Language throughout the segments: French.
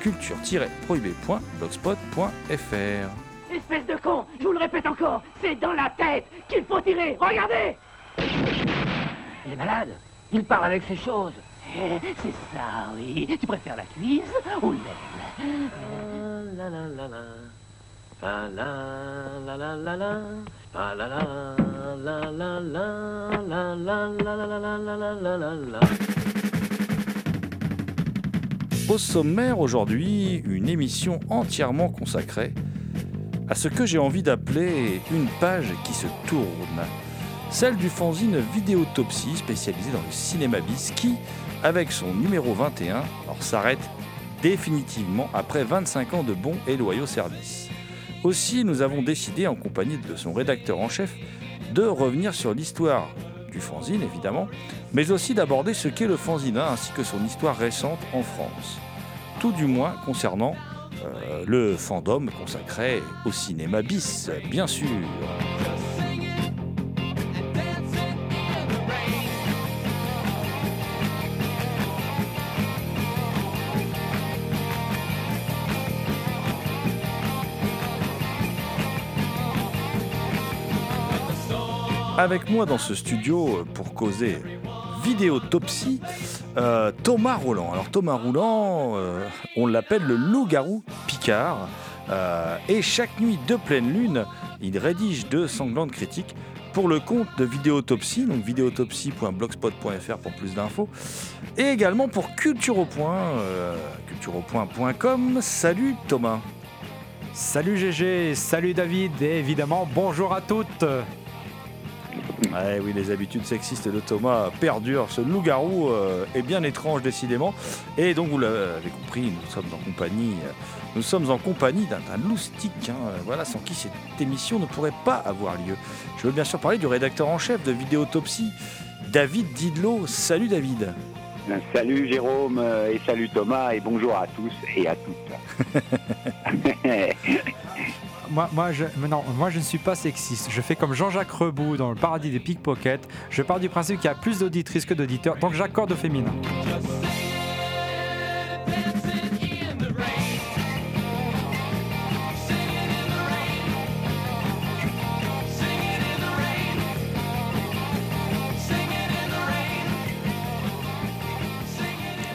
culture-prohibée.blogspot.fr. Espèce de con, je vous le répète encore, c'est dans la tête qu'il faut tirer, regardez Il est malade, il parle avec ses choses. Eh, C'est ça, oui. Tu préfères la cuisse ou l'aile La la la la. La la la la la la. La la la la la la. La la la la la la la la la la. Au sommaire aujourd'hui, une émission entièrement consacrée à ce que j'ai envie d'appeler une page qui se tourne. Celle du fanzine Vidéotopsie spécialisé dans le cinéma bis qui, avec son numéro 21, alors s'arrête définitivement après 25 ans de bons et loyaux services. Aussi, nous avons décidé, en compagnie de son rédacteur en chef, de revenir sur l'histoire du fanzine, évidemment, mais aussi d'aborder ce qu'est le fanzina ainsi que son histoire récente en France. Tout du moins concernant euh, le fandom consacré au cinéma bis, bien sûr. Avec moi dans ce studio pour causer vidéotopsie, euh, Thomas Roland. Alors Thomas Roland, euh, on l'appelle le loup-garou Picard. Euh, et chaque nuit de pleine lune, il rédige de sanglantes critiques pour le compte de Vidéotopsie, donc vidéotopsie.blogspot.fr pour plus d'infos, et également pour Culture au Point, cultureaupoint.com. Salut Thomas. Salut GG, salut David et évidemment bonjour à toutes. Ouais, oui, les habitudes sexistes de Thomas perdurent. Ce loup-garou euh, est bien étrange décidément. Et donc vous l'avez compris, nous sommes en compagnie, euh, nous sommes en compagnie d'un loustique, hein, voilà, sans qui cette émission ne pourrait pas avoir lieu. Je veux bien sûr parler du rédacteur en chef de Vidéotopsie, David Didlot. Salut David. Salut Jérôme euh, et salut Thomas et bonjour à tous et à toutes. Moi, moi, je, non, moi je ne suis pas sexiste. Je fais comme Jean-Jacques Rebout dans le paradis des pickpockets. Je pars du principe qu'il y a plus d'auditrices que d'auditeurs, donc j'accorde au féminin.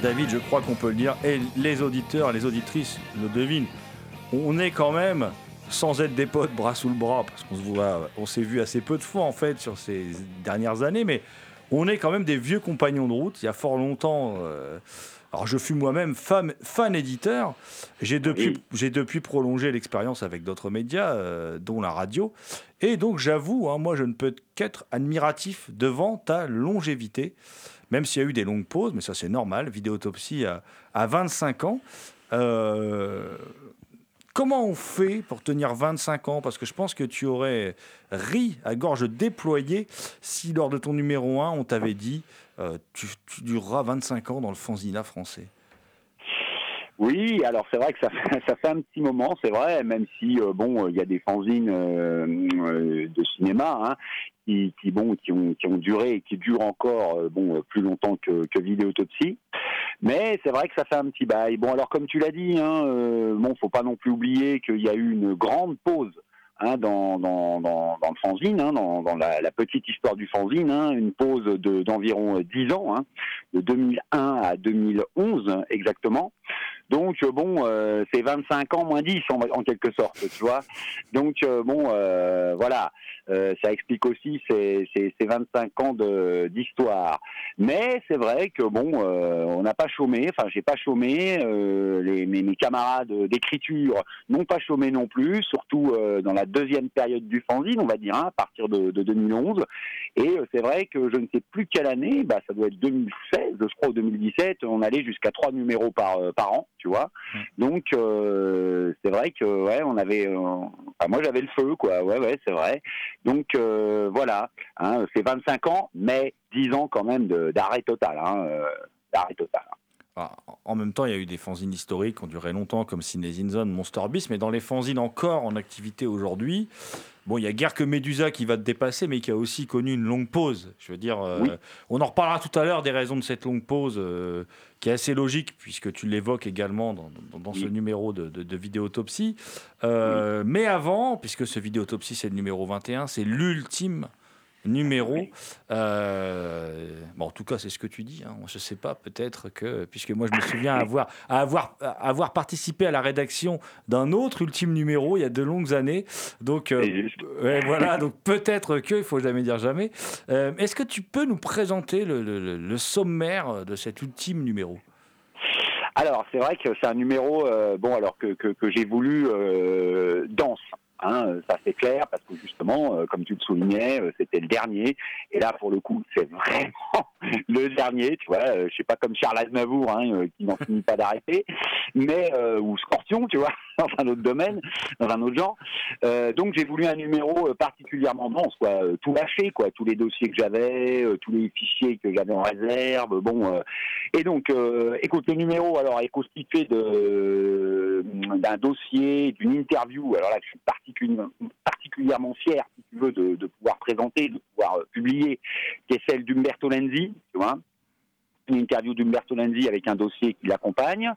David, je crois qu'on peut le dire, et les auditeurs, les auditrices le devinent. On est quand même, sans être des potes bras sous le bras, parce qu'on se voit, on s'est vu assez peu de fois en fait sur ces dernières années, mais on est quand même des vieux compagnons de route. Il y a fort longtemps. euh, alors je fus moi-même fan, fan éditeur. J'ai depuis, Oui. j'ai depuis prolongé l'expérience avec d'autres médias, euh, dont la radio. Et donc j'avoue, hein, moi je ne peux qu'être admiratif devant ta longévité, même s'il y a eu des longues pauses, mais ça c'est normal. Vidéotopsie à, à 25 ans. Euh, comment on fait pour tenir 25 ans? Parce que je pense que tu aurais ri à gorge déployée si lors de ton numéro 1, on t'avait dit euh, tu, tu dureras 25 ans dans le fanzina français. Oui, alors c'est vrai que ça fait, ça fait un petit moment, c'est vrai, même si euh, bon, il y a des fanzines euh, euh, de cinéma hein, qui, bon, qui ont, qui ont duré et qui durent encore euh, bon plus longtemps que, que Vidéotopsie. Mais c'est vrai que ça fait un petit bail. Bon, alors comme tu l'as dit, hein, euh, bon, faut pas non plus oublier qu'il y a eu une grande pause hein, dans, dans, dans, le fanzine, hein, dans, la, petite histoire du fanzine, une pause de- d'environ 10 ans, de 2001 à 2011 exactement. Donc euh, bon, euh, c'est 25 ans moins 10 en, quelque sorte, tu vois. Donc euh, bon, voilà, ça explique aussi ces, ces, ces 25 ans d'histoire. Mais c'est vrai que bon, euh, on n'a pas chômé. Enfin, j'ai pas chômé. euh, les, mes, mes camarades d'écriture n'ont pas chômé non plus, surtout euh, dans la deuxième période du fanzine, on va dire, hein, à partir de, de 2011. Et euh, c'est vrai que je ne sais plus quelle année, bah, ça doit être 2016, je crois, ou 2017, on allait jusqu'à trois numéros par, euh, par an, tu vois. Donc, euh, c'est vrai que, ouais, on avait. euh, enfin, moi, j'avais le feu, quoi. Ouais, ouais, c'est vrai. Donc, euh, voilà. Hein, c'est 25 ans, mais 10 ans quand même d'arrêt total. Hein, euh, d'arrêt total. En même temps, il y a eu des fanzines historiques qui ont duré longtemps, comme Cinézine Zone, Monster Beast, mais dans les fanzines encore en activité aujourd'hui, bon, il y a guère que Medusa qui va te dépasser, mais qui a aussi connu une longue pause. Je veux dire, euh, on en reparlera tout à l'heure des raisons de cette longue pause, euh, qui est assez logique, puisque tu l'évoques également dans, dans- dans ce numéro de, de, de Vidéotopsie. Euh, Mais avant, puisque ce Vidéotopsie, c'est le numéro 21, c'est l'ultime numéro. Euh, bon, en tout cas, c'est ce que tu dis. Hein. Je sais pas, peut-être que, puisque moi, je me souviens avoir, avoir, avoir participé à la rédaction d'un autre ultime numéro il y a de longues années. Donc, euh, ouais, voilà. Donc, peut-être que, il faut jamais dire jamais. Euh, Est-ce que tu peux nous présenter le, le- le- le sommaire de cet ultime numéro? Alors, c'est vrai que c'est un numéro, bon, alors que, que, que j'ai voulu dense. Hein, euh, ça c'est clair parce que justement, euh, comme tu le soulignais, euh, c'était le dernier. Et là, pour le coup, c'est vraiment le dernier. Tu vois, euh, je sais pas comme Charles Aznavour hein, euh, qui n'en finit pas d'arrêter, mais euh, ou Scorpion, tu vois, dans un autre domaine, dans un autre genre. Euh, donc j'ai voulu un numéro euh, particulièrement dense, quoi, euh, tout lâché, quoi, tous les dossiers que j'avais, tous les fichiers que j'avais en réserve. Bon, et donc, écoute, le numéro alors est constitué de d'un dossier, d'une interview. Alors là, je suis particulièrement, particulièrement fier, si tu veux, de, de pouvoir présenter, de pouvoir publier, qui est celle d'Umberto Lenzi, tu vois. Une interview d'Umberto Lenzi avec un dossier qui l'accompagne.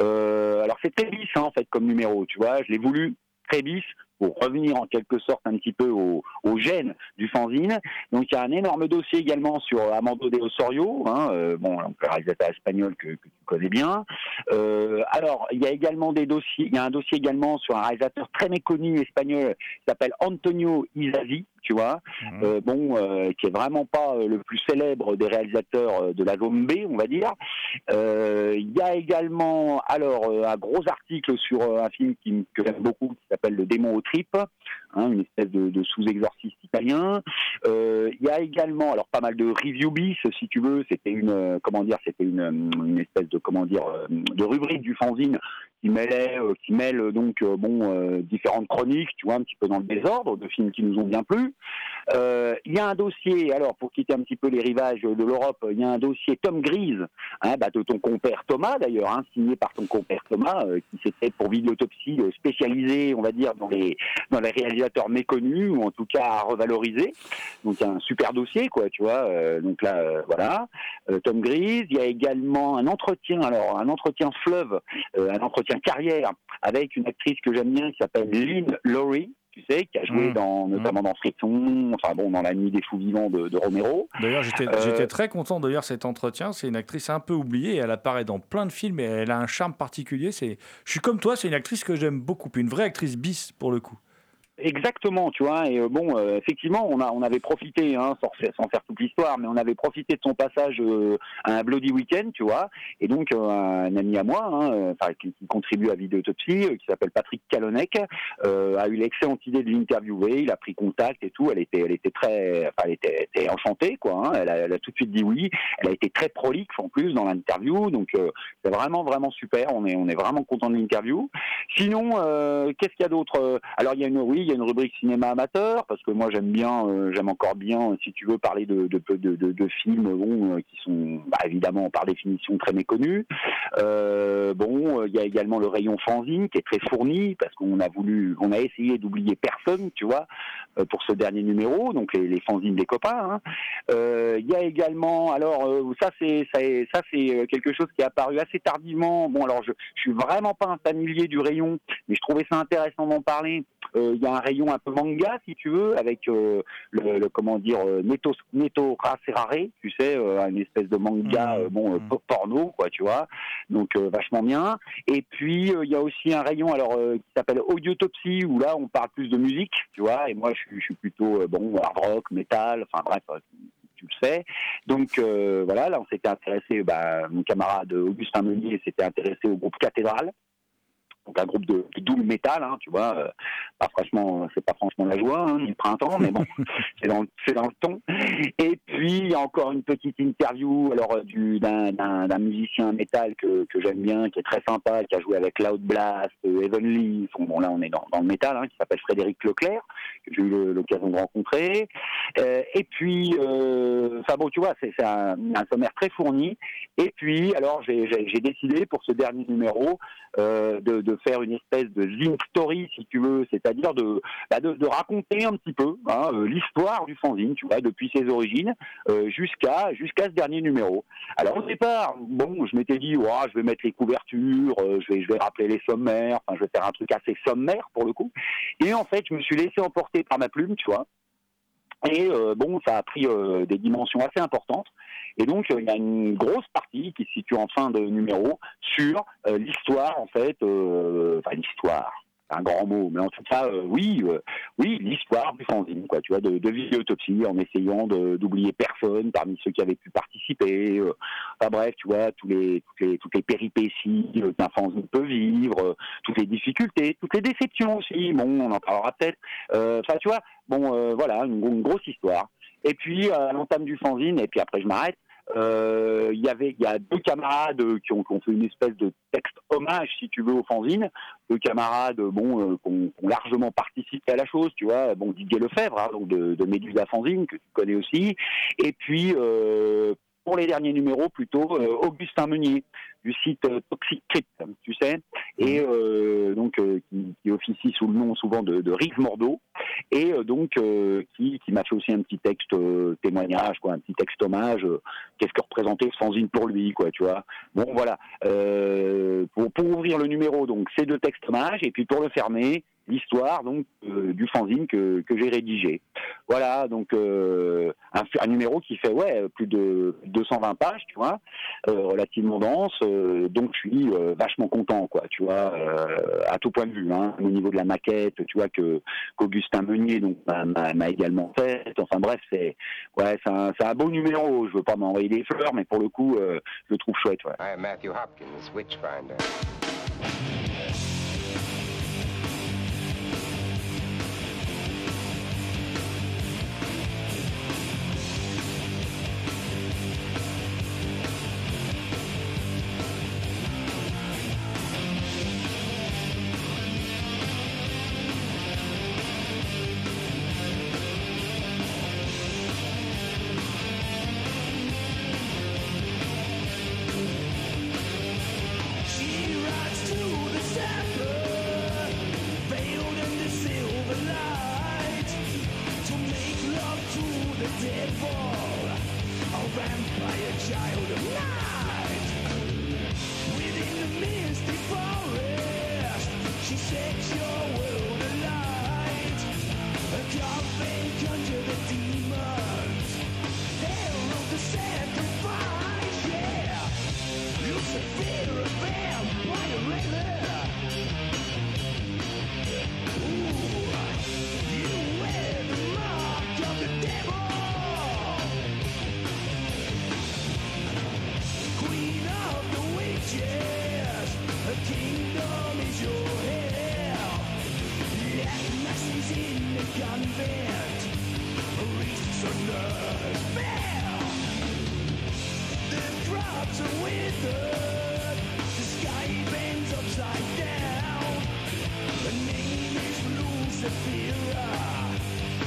Euh, alors c'est très bis hein, en fait comme numéro, tu vois. Je l'ai voulu très bis pour revenir en quelque sorte un petit peu au, au gène du fanzine. Donc il y a un énorme dossier également sur Amando de Osorio, hein, euh, bon, le réalisateur espagnol que, que tu connais bien. Euh, alors il y a également des dossiers, il y a un dossier également sur un réalisateur très méconnu espagnol qui s'appelle Antonio Isazi, tu vois, euh, bon, euh, qui est vraiment pas euh, le plus célèbre des réalisateurs de la zone B, on va dire. Il y a également alors un gros article sur un film qui, que j'aime beaucoup qui s'appelle Le démon aux tripes, hein, une espèce de, de sous-exorciste italien. Euh, Il y a également alors pas mal de review bis si tu veux. C'était une euh, comment dire, c'était une, euh, une espèce de comment dire de rubrique du fanzine qui mêlait, qui mêle donc bon différentes chroniques, tu vois, un petit peu dans le désordre, de films qui nous ont bien plu. Il y a un dossier, alors pour quitter un petit peu les rivages de l'Europe, il y a un dossier Tom Grise, hein, bah, de ton compère Thomas d'ailleurs, hein, signé par ton compère Thomas, qui s'était pour Vidéotopsie euh, spécialisé, on va dire, dans les dans les réalisateurs méconnus ou en tout cas à revaloriser. Donc il y a un super dossier, quoi, tu vois. euh, donc là, euh, voilà, Euh, Tom Grise. Il y a également un entretien, alors un entretien fleuve, un entretien carrière avec une actrice que j'aime bien qui s'appelle Lynn Laurie. Tu sais, qui a joué Mm. dans, notamment dans Friction, enfin bon, dans La Nuit des Fous Vivants de, de Romero. D'ailleurs, j'étais Euh, très content de lire cet entretien. C'est une actrice un peu oubliée. Elle apparaît dans plein de films et elle a un charme particulier. Je suis comme toi, c'est une actrice que j'aime beaucoup. Une vraie actrice bis pour le coup. Exactement, tu vois. Et euh, bon, euh, effectivement, on a on avait profité, hein, sans, faire- toute l'histoire, mais on avait profité de son passage euh, à un Bloody Weekend, tu vois. Et donc un ami à moi, hein, qui, qui contribue à Vidéotopsie, qui s'appelle Patrick Calonec, euh, a eu l'excellente idée de l'interviewer. Il a pris contact et tout. Elle était, elle était très, enfin, elle était, enchantée, quoi. hein. Elle, a, elle a tout de suite dit oui. Elle a été très prolixe en plus dans l'interview, donc c'est vraiment vraiment super. On est on est vraiment content de l'interview. Sinon, qu'est-ce qu'il y a d'autre? Alors il y a une oui, il y a une rubrique cinéma amateur parce que moi j'aime bien, euh, j'aime encore bien, si tu veux parler de de, films bon euh, qui sont bah, évidemment par définition très méconnus. Euh, bon, euh, il y a également le rayon fanzine qui est très fourni parce qu'on a voulu, on a essayé d'oublier personne, tu vois, euh, pour ce dernier numéro, donc les, les fanzines des copains. hein. Euh, Il y a également, alors euh, ça c'est ça, est- ça c'est euh, quelque chose qui est apparu assez tardivement. Bon alors je, je suis vraiment pas un familier du rayon, mais je trouvais ça intéressant d'en parler. Euh, Il y a un rayon un peu manga, si tu veux, avec euh, le, le- comment dire euh, Neto Neto Racerare, tu sais, euh, une espèce de manga, euh, bon, Mhm. porno, quoi, tu vois. Donc vachement bien. Et puis il y a aussi un rayon alors qui s'appelle Audiotopsie où là on parle plus de musique, tu vois. Et moi je suis, je suis plutôt bon hard rock, métal, enfin bref. Tu le sais. Donc euh, voilà, là on s'était intéressé, bah, mon camarade Augustin Meunier s'était intéressé au groupe Cathédrale, donc un groupe de, de doom metal, hein, tu vois. euh, pas franchement, c'est pas franchement la joie, hein, ni le printemps, mais bon, c'est dans, dans le ton. Et puis il y a encore une petite interview alors euh, du d'un d'un musicien métal que, que j'aime bien, qui est très sympa, qui a joué avec Loud Blast, euh, Heavenly. Bon, bon, là on est dans, dans le métal, hein, qui s'appelle Frédéric Leclerc, que j'ai eu l'occasion de rencontrer. Euh, et puis, enfin bon, tu vois, c'est un, un sommaire très fourni. Et puis, alors j'ai décidé pour ce dernier numéro euh, de, de faire une espèce de zine story, si tu veux, c'est-à-dire de, bah, de, de raconter un petit peu hein, euh, l'histoire du fanzine, tu vois, depuis ses origines euh, jusqu'à jusqu'à ce dernier numéro. Alors au départ, bon, je m'étais dit, Ouah, je vais mettre les couvertures, euh, je vais je vais rappeler les sommaires, enfin, je vais faire un truc assez sommaire pour le coup. Et en fait, je me suis laissé emporter par ma plume, tu vois. Et bon, ça a pris des dimensions assez importantes. Et donc, euh, il y a une grosse partie qui se situe en fin de numéro sur euh, l'histoire, en fait, euh, enfin l'histoire, un grand mot, mais en tout cas, oui, oui, l'histoire du fanzine, quoi, tu vois, de, de en essayant d'oublier personne parmi ceux qui avaient pu participer. enfin bref, tu vois, les, toutes, les, toutes les péripéties qu'un fanzine peut vivre, toutes les difficultés, toutes les déceptions aussi, bon, on en parlera peut-être. Enfin, tu vois, bon, voilà, une grosse histoire. Et puis, euh, à l'entame du fanzine, et puis après je m'arrête, euh, il y avait, il y a deux camarades qui ont, qui ont fait une espèce de texte hommage, si tu veux, au fanzine. Deux camarades, bon, euh, qui ont largement participé à la chose, tu vois. Bon, Didier Lefebvre, hein, donc de, de Médusa Fanzine, que tu connais aussi. Et puis, euh, pour les derniers numéros, plutôt, euh, Augustin Meunier, du site euh, Toxic Crypt, tu sais, et euh, donc euh, qui, qui officie sous le nom souvent de, de Rive Mordeau, et euh, donc euh, qui, qui m'a fait aussi un petit texte euh, témoignage, quoi, un petit texte hommage. euh, Qu'est-ce que représentait ce fanzine pour lui, quoi, tu vois. Bon, voilà. Euh, pour, pour ouvrir le numéro, donc ces deux textes hommages, et puis pour le fermer, l'histoire donc euh, du fanzine que, que j'ai rédigé. Voilà, donc euh, un, numéro qui fait ouais plus de 220 pages, tu vois, euh, relativement dense. donc je suis vachement content, quoi, tu vois, à tout point de vue, hein, au niveau de la maquette, tu vois que qu'Augustin Meunier donc m'a- également fait. Enfin bref, c'est ouais, c'est un, un beau numéro. Je veux pas m'envoyer des fleurs, mais pour le coup, je le trouve chouette. Ouais.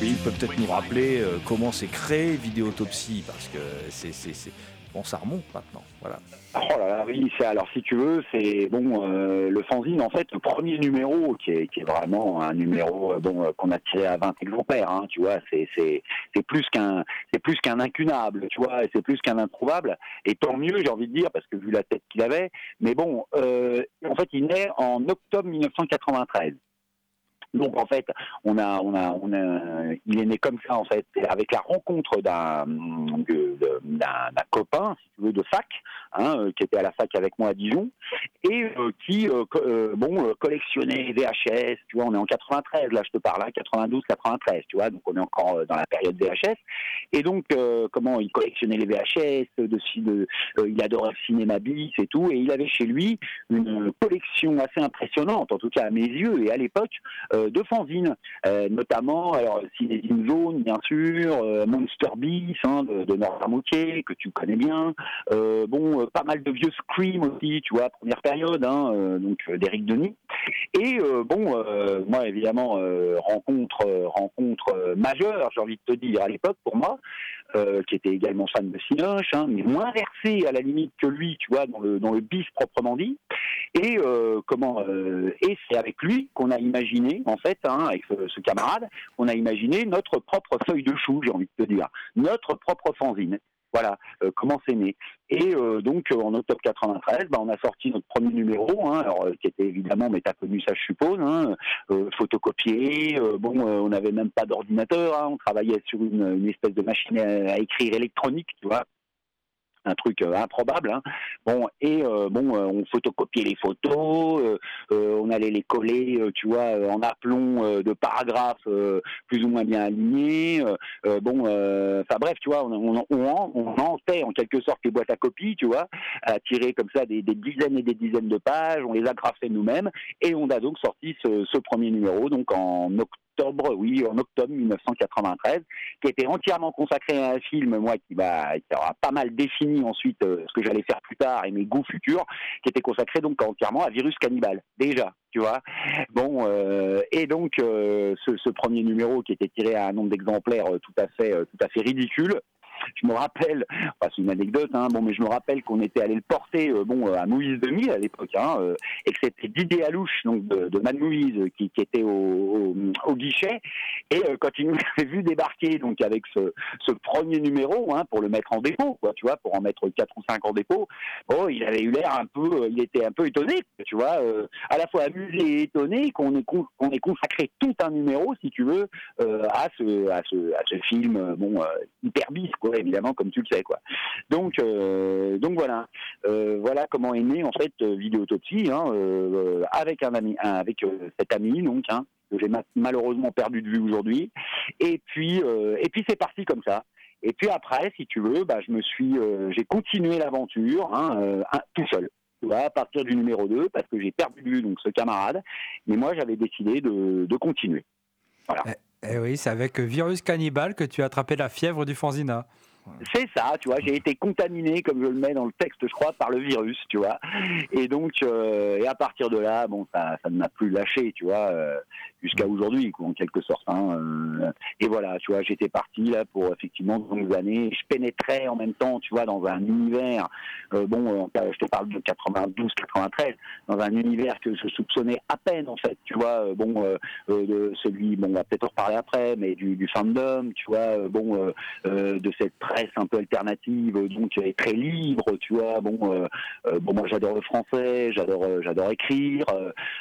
Business? Tu peux peut-être nous rappeler euh, comment c'est créé Vidéotopsie, parce que c'est- Bon, ça remonte maintenant, voilà. Oh là là, oui, c'est alors si tu veux, c'est bon euh, le fanzine en fait, le premier numéro qui est, qui est vraiment un numéro euh, bon euh, qu'on a tiré à 20 exemplaires, hein, tu vois, c'est c'est c'est plus qu'un c'est plus qu'un incunable, tu vois, et c'est plus qu'un introuvable. Et tant mieux, j'ai envie de dire, parce que vu la tête qu'il avait. Mais bon, euh, en fait, il naît en octobre 1993. Donc en fait, on a, on a, on a, il est né comme ça en fait, avec la rencontre d'un, d'un copain, si tu veux, de fac, hein, euh, qui était à la fac avec moi à Dijon, et euh, qui, euh, co- bon, collectionnait VHS. Tu vois, on est en 93, là, je te parle, hein, 92, 93, tu vois, donc on est encore dans la période VHS. Et donc, comment il collectionnait les VHS, de, de, il adorait le cinéma bis et tout, et il avait chez lui une collection assez impressionnante, en tout cas à mes yeux et à l'époque, de fanzines, notamment alors Cinézine Zone, bien sûr, Monster Beast hein, de, de Nord que tu connais bien, bon, pas mal de vieux Scream aussi, tu vois, première période, hein, euh, donc euh, d'Éric Denis. Et euh, bon, moi évidemment, rencontre, rencontre majeure, j'ai envie de te dire, à l'époque pour moi, qui était également fan de Cinoche, hein, mais moins versé à la limite que lui, tu vois, dans le, dans le bis proprement dit. Et comment Et c'est avec lui qu'on a imaginé, en fait, hein, avec ce camarade, on a imaginé notre propre feuille de chou, j'ai envie de te dire, notre propre fanzine. Voilà euh, comment c'est né. Et euh, donc euh, en octobre 93, bah, on a sorti notre premier numéro, hein, alors, qui était évidemment, mais t'as connu ça, je suppose, hein, photocopié. bon, on n'avait même pas d'ordinateur, hein, on travaillait sur une, une espèce de machine à, à écrire électronique, tu vois un truc euh, improbable. Hein. Bon et euh, bon, euh, on photocopiait les photos, on allait les coller, tu vois, en aplomb de paragraphes plus ou moins bien alignés. bon, enfin bref, tu vois, on, on, on, on hantait en quelque sorte les boîtes à copies, tu vois, à tirer comme ça des, dizaines et des dizaines de pages. On les agrafait nous-mêmes et on a donc sorti ce, ce premier numéro donc en octobre, oui, en octobre 1993 qui était entièrement consacré à un film, moi, qui, va, qui aura pas mal défini ensuite euh, ce que j'allais faire plus tard et mes goûts futurs, qui était consacré donc entièrement à Virus Cannibal, déjà, tu vois. Bon, euh, et donc euh, ce, ce premier numéro qui était tiré à un nombre d'exemplaires tout à fait, tout à fait ridicule. Je me rappelle, c'est une anecdote, hein, bon, mais je me rappelle qu'on était allé le porter, euh, bon, à Moïse 2000 à l'époque, hein, euh, et que c'était Didier Alouche, donc de, de Mad Movies, euh, qui, qui était au, au, guichet, et quand il nous avait vu débarquer, donc avec ce, ce premier numéro, hein, pour le mettre en dépôt, quoi, tu vois, pour en mettre quatre ou cinq en dépôt, oh, il avait eu l'air un peu, il était un peu étonné, tu vois, à la fois amusé et étonné qu'on ait, consacré tout un numéro, si tu veux, à ce, à ce, à ce film, bon, hyper bis, quoi, évidemment, comme tu le sais, quoi. Donc, euh, donc voilà, Euh, voilà comment est né en fait euh, Vidéotopsie, hein, avec un ami, avec cet ami, donc, hein, que j'ai ma- malheureusement perdu de vue aujourd'hui. Et puis, et puis c'est parti comme ça. Et puis après, si tu veux, bah, je me suis, j'ai continué l'aventure hein, tout seul. À partir du numéro 2, parce que j'ai perdu de vue donc ce camarade. Mais moi, j'avais décidé de, continuer. Eh oui, c'est avec Virus Cannibal que tu as attrapé la fièvre du Fanzina. C'est ça, tu vois, j'ai été contaminé, comme je le mets dans le texte, je crois, par le virus, tu vois. Et donc, euh, et à partir de là, bon, ça, ça ne m'a plus lâché, tu vois, euh, jusqu'à aujourd'hui, en quelque sorte. hein, euh, et voilà, tu vois, j'étais parti là pour effectivement de longues années. Je pénétrais en même temps, tu vois, dans un univers. bon, je te parle de 92, 93, dans un univers que je soupçonnais à peine, en fait, tu vois. bon, de celui, bon, on va peut-être en reparler après, mais du, du fandom, tu vois. bon, de cette presse un peu alternative, donc euh, très libre, tu vois. Bon, euh, euh, bon, moi j'adore le français, j'adore, j'adore écrire,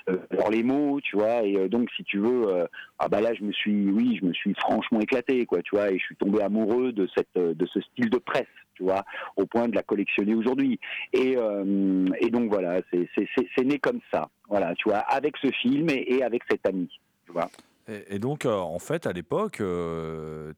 j'adore les mots, tu vois. Et donc, si tu veux, ah bah là, je me suis, oui, je me suis franchement éclaté, quoi, tu vois. Et je suis tombé amoureux de cette, de ce style de presse, tu vois, au point de la collectionner aujourd'hui. Et, donc voilà, c'est, né comme ça, voilà, tu vois, avec ce film et, et avec cet ami, tu vois. Et, donc, euh, en fait, à l'époque, euh,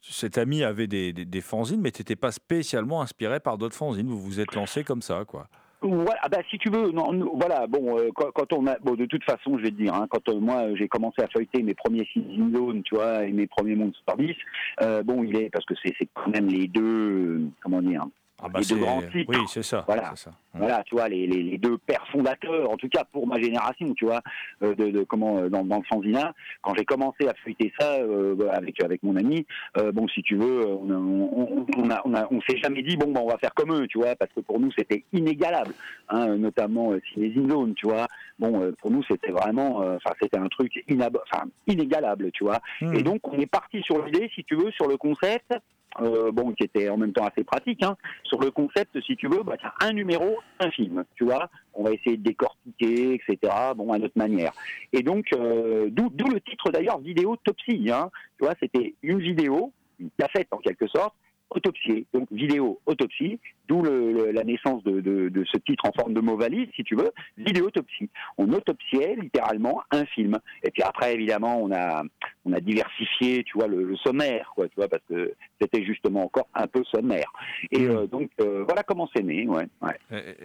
cet ami avait des, des, des fanzines, mais tu n'étais pas spécialement inspiré par d'autres fanzines. Vous vous êtes lancé comme ça, quoi. Voilà, ah bah si tu veux, non, voilà, bon, euh, quand, on a, bon, de toute façon, je vais te dire, hein, quand moi j'ai commencé à feuilleter mes premiers Season Zone, tu vois, et mes premiers Beast, euh, bon, il est parce que c'est quand même les deux, comment dire, Ah bah les deux grands titres. Oui, c'est ça. Voilà. ça. Voilà, tu vois, les, les, les deux pères fondateurs, en tout cas pour ma génération, tu vois, euh, de, de comment euh, dans, dans le fanzina. Quand j'ai commencé à feuilleter ça euh, avec avec mon ami, euh, bon, si tu veux, on a- on, on, a, on, a- on s'est jamais dit bon, ben, on va faire comme eux, tu vois, parce que pour nous c'était inégalable, hein, notamment euh, Cinézine Zone, tu vois. Bon, pour nous c'était vraiment, enfin c'était un truc inab- inégalable, tu vois. Hmm. Et donc on est parti sur l'idée, si tu veux, sur le concept. Euh, bon, qui était en même temps assez pratique, hein, sur le concept, si tu veux, bah, un numéro, un film, tu vois. On va essayer de décortiquer, etc. Bon, à notre manière. Et donc, euh, d'où le titre d'ailleurs, vidéotopsie. Hein, tu vois, c'était une vidéo, une cassette en quelque sorte, autopsiée. Donc, vidéo autopsie, d'où le- le- la naissance de, de- de ce titre en forme de mot valise, si tu veux, vidéotopsie. On autopsiait littéralement un film. Et puis après, évidemment, on a, on a diversifié, tu vois, le, le sommaire, quoi, tu vois, parce que c'était justement encore un peu sommaire. Et Mm. euh, donc, euh, voilà comment c'est né, ouais. ouais.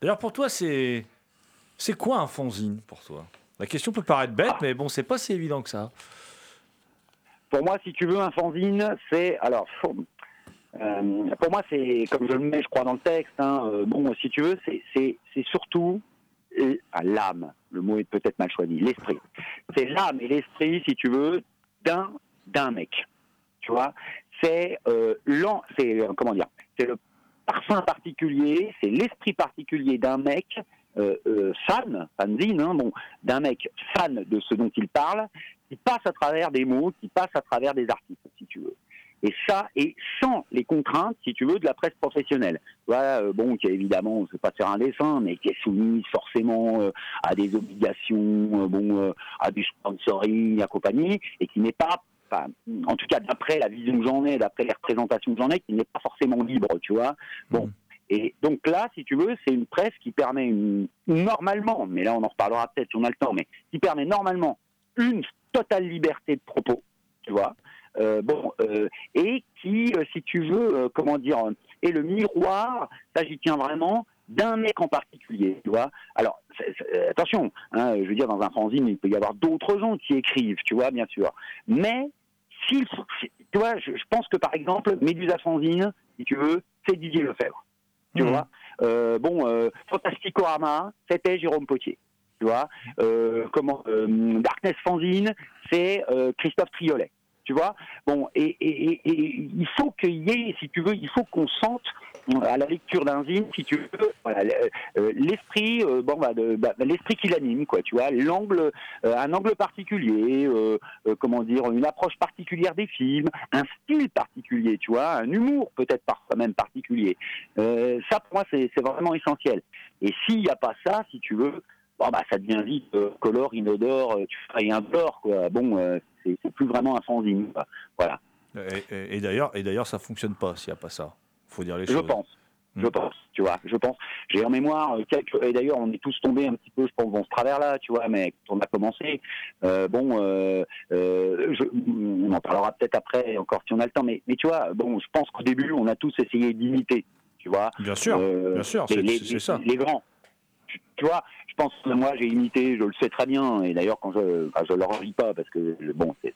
D'ailleurs, pour toi, c'est c'est quoi un fanzine pour toi? La question peut paraître bête, mais bon, c'est pas si évident que ça. Pour moi, si tu veux, un fanzine, c'est. Alors, euh, pour moi, c'est, comme je le mets, je crois, dans le texte, hein, euh, bon, si tu veux, c'est, surtout euh, l'âme. Le mot est peut-être mal choisi. L'esprit. C'est l'âme et l'esprit, si tu veux, d'un, d'un mec. Tu vois? C'est euh, c'est comment dire? C'est le parfum particulier, c'est l'esprit particulier d'un mec fan, fanzine, hein, bon, d'un mec fan de ce dont il parle, qui passe à travers des mots, qui passe à travers des articles, si tu veux. Et ça, et sans les contraintes, si tu veux, de la presse professionnelle. Voilà, euh, bon, qui évidemment, on ne pas faire un dessin, mais qui est soumise forcément euh, à des obligations, euh, bon, euh, à du sponsoring, à compagnie, et qui n'est pas, enfin, en tout cas d'après la vision que j'en ai, d'après les représentations que j'en ai, qui n'est pas forcément libre, tu vois. Bon. Mhm. Et donc là, si tu veux, c'est une presse qui permet une, normalement, mais là on en reparlera peut-être si on a le temps, mais qui permet normalement une totale liberté de propos, tu vois. Euh, bon, euh, et qui, euh, si tu veux, comment dire, est le miroir, ça j'y tiens vraiment, d'un mec en particulier, tu vois. Alors, attention, hein, je veux dire, dans un fanzine, il peut y avoir d'autres gens qui écrivent, tu vois, bien sûr. Mais, s'il tu vois, je, je pense que par exemple, Médusa Fanzine, si tu veux, c'est Didier Lefebvre, tu Mhm. vois. Euh, bon, euh, Fantasticorama, c'était Jérôme Potier. Tu vois, euh, comment Darkness Fanzine, c'est Christophe Triolet. Tu vois, bon, et, il faut qu'il y ait, si tu veux, il faut qu'on sente euh, à la lecture d'un zine, si tu veux, euh, l'esprit, euh, bon, bah, de- bah, l'esprit qui l'anime, quoi. Tu vois, l'angle, un angle particulier, comment dire, une approche particulière des films, un style particulier, tu vois, un humour peut-être parfois même particulier. Ça, pour moi, c'est vraiment essentiel. Et s'il n'y a pas ça, si tu veux, bon, bah, ça devient vite euh, colore, inodore, euh, et indolore, quoi. Bon, euh, c'est plus vraiment un fanzine, quoi. Voilà. Et, et- et d'ailleurs, et d'ailleurs, ça fonctionne pas s'il n'y a pas ça. Faut dire les Je choses. pense. Je Mm. pense, tu vois, je pense. J'ai en mémoire euh, quelques. Et d'ailleurs, on est tous tombés un petit peu, je pense, dans ce travers-là, tu vois, mais quand on a commencé, euh, bon, euh, euh, je- on en parlera peut-être après, encore si on a le temps, mais, mais tu vois, bon, je pense qu'au début, on a tous essayé d'imiter, tu vois. Bien sûr, Euh, bien sûr, c'est ça. Les grands. Tu, vois, je pense que moi j'ai imité, je le sais très bien, et d'ailleurs quand je, enfin, je leur lis pas parce que bon, c'est,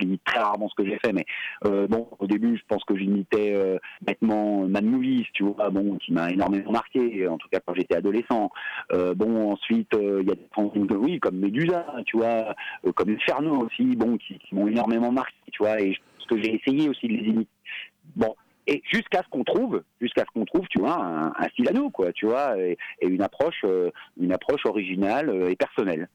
lis très rarement ce que j'ai fait, mais euh, bon, au début je pense que j'imitais euh, bêtement Mad Movies, tu vois, bon, qui m'a énormément marqué, en tout cas quand j'étais adolescent. Euh, bon, ensuite euh, il y a des que oui, comme Medusa, tu vois, euh, comme Inferno aussi, bon, qui, qui m'ont énormément marqué, tu vois, et je pense que j'ai essayé aussi de les imiter. Bon, et jusqu'à ce qu'on trouve, jusqu'à ce qu'on trouve, tu vois, un, un style à nous, quoi, tu vois, et, et une approche, euh, une approche originale euh, et personnelle.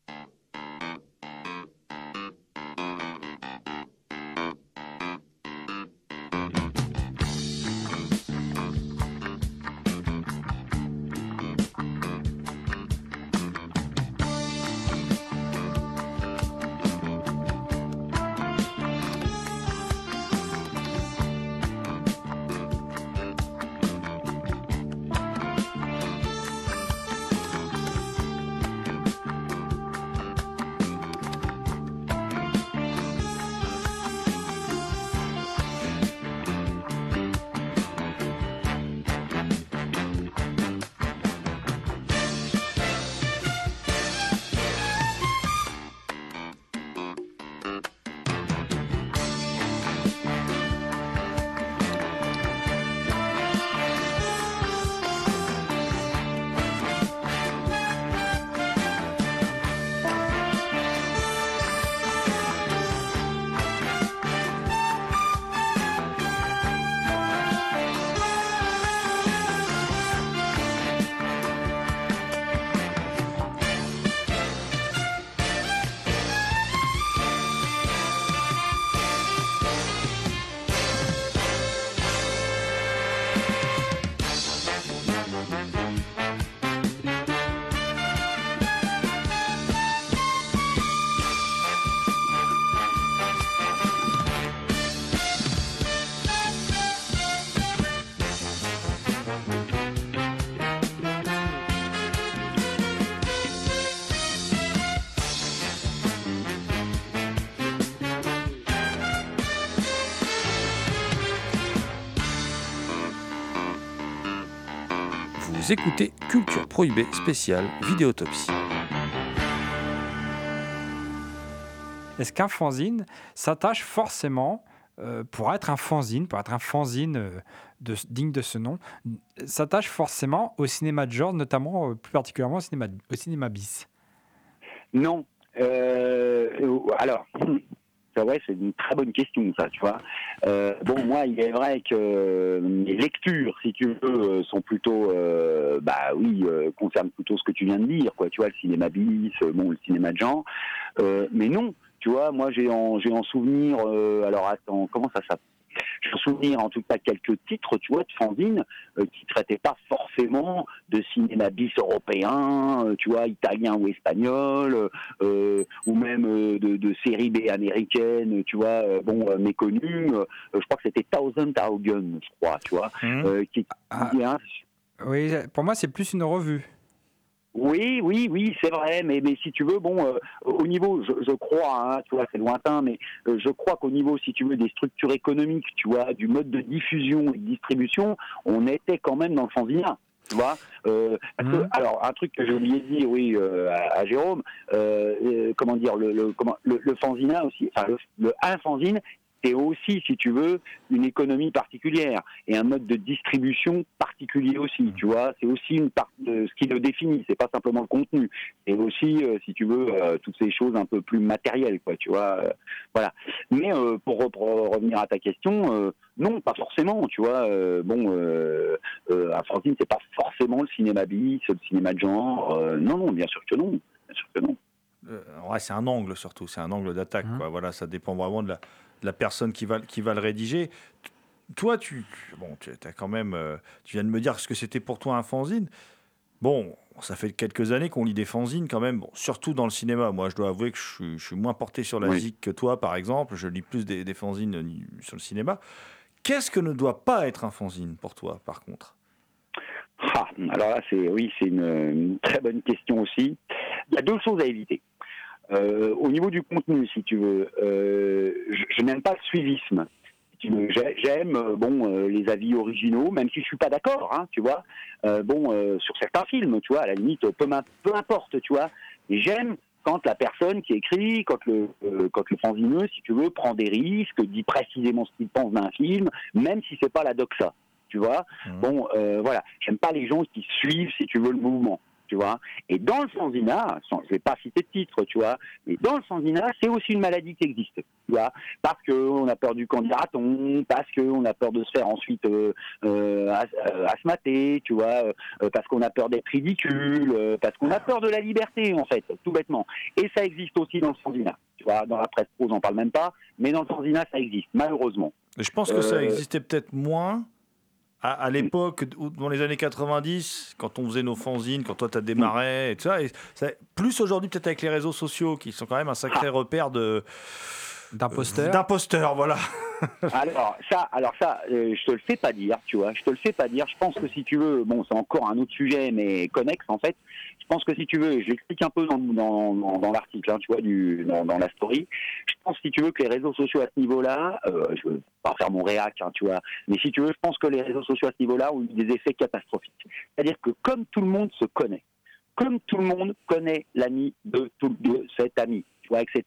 Vous écoutez Culture Prohibée spéciale Vidéotopsie. Est-ce qu'un fanzine s'attache forcément, euh, pour être un fanzine, pour être un fanzine euh, de- digne de ce nom, s'attache forcément au cinéma de genre, notamment euh, plus particulièrement au cinéma, au cinéma bis? Non. Euh, alors, vrai, c'est une très bonne question, ça, tu vois. Euh, bon, moi, il est vrai que mes lectures, si tu veux, euh, sont plutôt, euh, bah oui, euh, concernent plutôt ce que tu viens de dire, quoi. Tu vois, le cinéma bis, euh, bon, le cinéma de genre. Euh, mais non, tu vois, moi, j'ai en, j'ai en souvenir. euh, alors, attends, comment ça s'appelle? J'ai en souvenir en tout cas quelques titres, tu vois, de fanzines euh, qui traitaient pas forcément de cinéma bis européen, euh, tu vois, italien ou espagnol, euh, ou même euh, de, de séries B américaines, tu vois, bon, méconnues. Je crois que c'était Thousand Augen, je crois, tu vois, qui, Ah. qui Oui, pour moi, c'est plus une revue. Oui, oui, oui, c'est vrai, mais, mais si tu veux, bon, euh, au niveau, je, je crois, hein, tu vois, c'est lointain, mais euh, je crois qu'au niveau, si tu veux, des structures économiques, tu vois, du mode de diffusion et de distribution, on était quand même dans le fanzina. Tu vois, euh, parce que, Mhm. alors un truc que j'ai oublié de dire, oui, euh, à, à Jérôme, euh, comment dire, le, le, comment, le, le fanzina aussi, enfin le, le un fanzine, c'est aussi, si tu veux, une économie particulière et un mode de distribution particulier aussi. Tu vois, c'est aussi une partie de ce qui le définit. C'est pas simplement le contenu, c'est aussi, euh, si tu veux, euh, toutes ces choses un peu plus matérielles, quoi. Tu vois, euh, voilà. Mais euh, pour, re- pour revenir à ta question, euh, non, pas forcément. Tu vois, euh, bon, euh, euh, un fanzine, c'est pas forcément le cinéma bis, le cinéma de genre. euh, non, non, bien sûr que non. Bien sûr que non. Euh, ouais, c'est un angle surtout, c'est un angle d'attaque. Quoi. Voilà, ça dépend vraiment de la, de la personne qui va, qui va le rédiger. Toi, tu, bon, tu as quand même, euh, tu viens de me dire ce que c'était pour toi un fanzine. Bon, ça fait quelques années qu'on lit des fanzines quand même, bon, surtout dans le cinéma. Moi, je dois avouer que je suis, je suis moins porté sur la Oui. musique que toi, par exemple. Je lis plus des, des fanzines sur le cinéma. Qu'est-ce que ne doit pas être un fanzine pour toi, par contre? Ah, alors là, c'est oui, c'est une, une très bonne question aussi. Il y a deux choses à éviter. Euh, au niveau du contenu, si tu veux, euh, je, je n'aime pas le suivisme. J'aime euh, bon euh, les avis originaux, même si je suis pas d'accord, hein, tu vois. Euh, bon, euh, sur certains films, tu vois, à la limite, peu, peu importe, tu vois. J'aime quand la personne qui écrit, quand le euh, quand le fanzineux, si tu veux, prend des risques, dit précisément ce qu'il pense d'un film, même si c'est pas la doxa, tu vois. Mhm. Bon, euh, voilà, j'aime pas les gens qui suivent, si tu veux, le mouvement, tu vois. Et dans le fanzina, sans, je vais pas citer de titre, tu vois, mais dans le fanzina, c'est aussi une maladie qui existe, tu vois, parce que on a peur du candidaton, parce que on a peur de se faire ensuite euh, euh, euh, asmater, tu vois, euh, parce qu'on a peur d'être ridicule, parce qu'on a peur de la liberté, en fait, tout bêtement. Et ça existe aussi dans le fanzina, tu vois, dans la presse pro, j'en parle même pas, mais dans le fanzina, ça existe, malheureusement. Je pense que ça existait peut-être moins à, à l'époque, dans les années 90, quand on faisait nos fanzines, quand toi tu as démarré et tout ça. Et ça- plus aujourd'hui, peut-être avec les réseaux sociaux, qui sont quand même un sacré repère de D'imposteurs. d'imposteurs, voilà. alors ça, alors ça, euh, je te le fais pas dire, tu vois. Je te le fais pas dire. Je pense que si tu veux, bon, c'est encore un autre sujet, mais connexe en fait. Je pense que si tu veux, je l'explique un peu dans, l'article, hein, tu vois, dans, la story. Je pense si tu veux que les réseaux sociaux à ce niveau-là, euh, je veux pas faire mon réac, hein, tu vois, mais si tu veux, je pense que les réseaux sociaux à ce niveau-là ont eu des effets catastrophiques. C'est-à-dire que comme tout le monde se connaît, comme tout le monde connaît l'ami de, de cet ami, etc.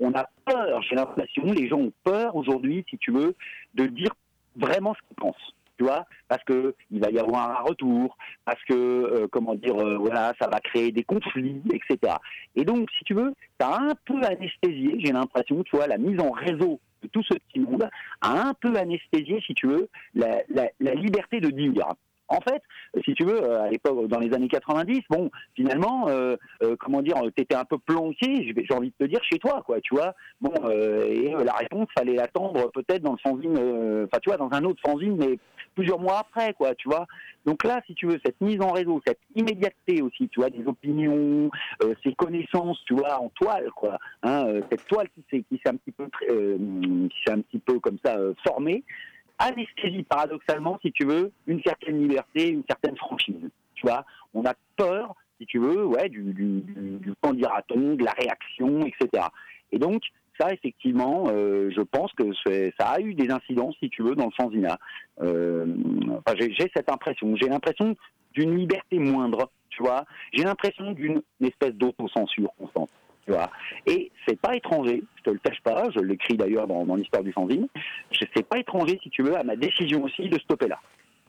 On a peur, j'ai l'impression, les gens ont peur aujourd'hui, si tu veux, de dire vraiment ce qu'ils pensent. Tu vois, parce que il va y avoir un retour, parce que euh, comment dire, euh, voilà, ça va créer des conflits, etc. Et donc, si tu veux, a un peu anesthésié, j'ai l'impression, tu vois, la mise en réseau de tout ce petit monde a un peu anesthésié, si tu veux, la liberté de dire. En fait, si tu veux, euh, à l'époque, dans les années 90, bon, finalement, euh, euh, comment dire, t'étais un peu planqué, j'ai envie de te dire, chez toi, quoi, tu vois. Bon, euh, et euh, la réponse, fallait l'attendre peut-être dans le fanzine, enfin, tu vois, dans un autre fanzine, mais plusieurs mois après, quoi, tu vois. Donc là, si tu veux, cette mise en réseau, cette immédiateté aussi, tu vois, des opinions, ces connaissances, tu vois, en toile, quoi, hein, cette toile qui s'est un petit peu, qui s'est un petit peu comme ça formée, anesthésie paradoxalement, si tu veux, une certaine liberté, une certaine franchise. Tu vois, on a peur, si tu veux, ouais, du, du, du, dira-t-on, de la réaction, etc. Et donc, ça, effectivement, euh, je pense que ça a eu des incidences, si tu veux, dans le fanzina. Euh, enfin, j'ai cette impression. J'ai l'impression, d'une liberté moindre, tu vois. J'ai l'impression d'une espèce d'autocensure constante. Vois. Et c'est pas étranger, je te le cache pas, je l'écris d'ailleurs dans, dans l'histoire du fanzine, c'est pas étranger si tu veux à ma décision aussi de stopper là.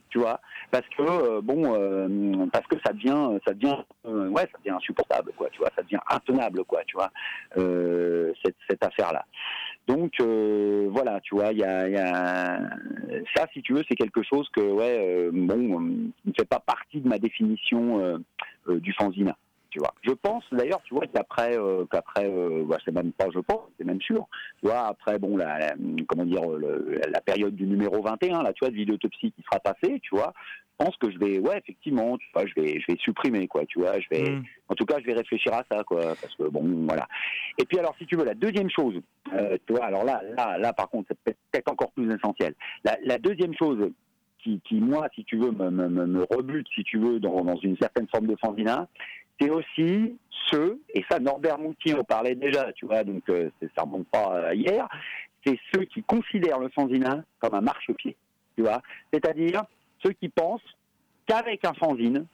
Tu vois parce que euh, bon euh, parce que ça devient ça devient euh, ouais ça devient insupportable quoi tu vois ça devient intenable quoi tu vois cette, cette affaire là donc voilà tu vois il y a, ça si tu veux c'est quelque chose que ouais bon ne fait pas partie de ma définition du fanzine tu vois. Je pense d'ailleurs tu vois qu'après euh, qu'après euh, bah, c'est même pas je pense c'est même sûr. Tu vois après bon la, la- comment dire le- la période du numéro 21 là tu vois de vidéotopsie qui sera passée tu vois je pense que je vais ouais effectivement tu vois je vais je vais supprimer quoi tu vois je vais Mm. en tout cas je vais réfléchir à ça quoi parce que bon voilà. Et puis alors si tu veux la deuxième chose euh, tu vois alors là là là par contre c'est peut-être- encore plus essentiel. La, la deuxième chose qui, qui moi si tu veux me, me, me- me rebute si tu veux dans, dans une certaine forme de fanzina c'est aussi ceux, et ça Norbert Moutier en parlait déjà, tu vois, donc euh, ça remonte pas hier, c'est ceux qui considèrent le fanzina comme un marchepied, tu vois, c'est-à-dire ceux qui pensent qu'avec un fanzine,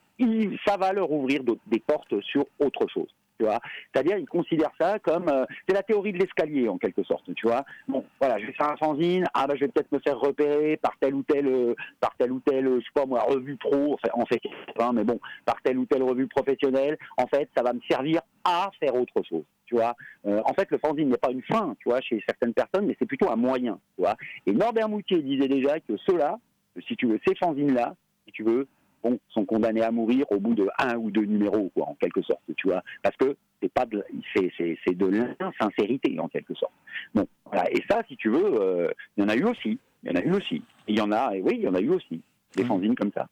ça va leur ouvrir des portes sur autre chose. Tu vois, c'est-à-dire ils considèrent ça comme euh, c'est la théorie de l'escalier en quelque sorte. Tu vois, bon, voilà, je vais faire un fanzine, ah bah je vais peut-être me faire repérer par telle ou telle, euh, par telle ou telle, euh, je sais pas moi, revue pro, enfin, en fait, hein, mais bon, par telle ou telle revue professionnelle. En fait, ça va me servir à faire autre chose. Tu vois, en fait, le fanzine n'est pas une fin, tu vois, chez certaines personnes, mais c'est plutôt un moyen. Et Norbert Moutier disait déjà que ceux-là, si tu veux, ces fanzines-là, si tu veux, bon, sont condamnés à mourir au bout de un ou deux numéros, quoi, en quelque sorte, tu vois, parce que c'est pas de, c'est, c'est, c'est de l'insincérité, en quelque sorte. Bon, voilà. Et ça, si tu veux, euh, il y en a eu aussi, il y en a eu aussi. Il y en a, et oui, il y en a eu aussi, des Mhm. fanzines comme ça.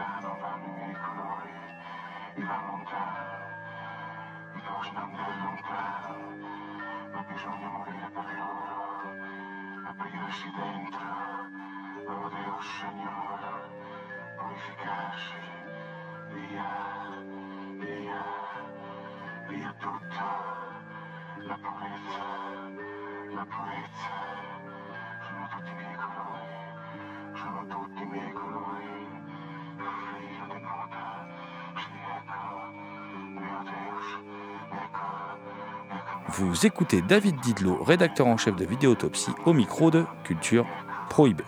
Lontano vanno i miei colori, e va lontano, i Deus non è lontano, ma bisogna morire per loro, aprirsi dentro, oh Deus Signore, purificarsi, via, via, via tutto, la purezza, la purezza, sono tutti i miei colori, sono tutti i miei colori, Vous écoutez David Didlot, rédacteur en chef de Vidéotopsie, au micro de Culture Prohibée.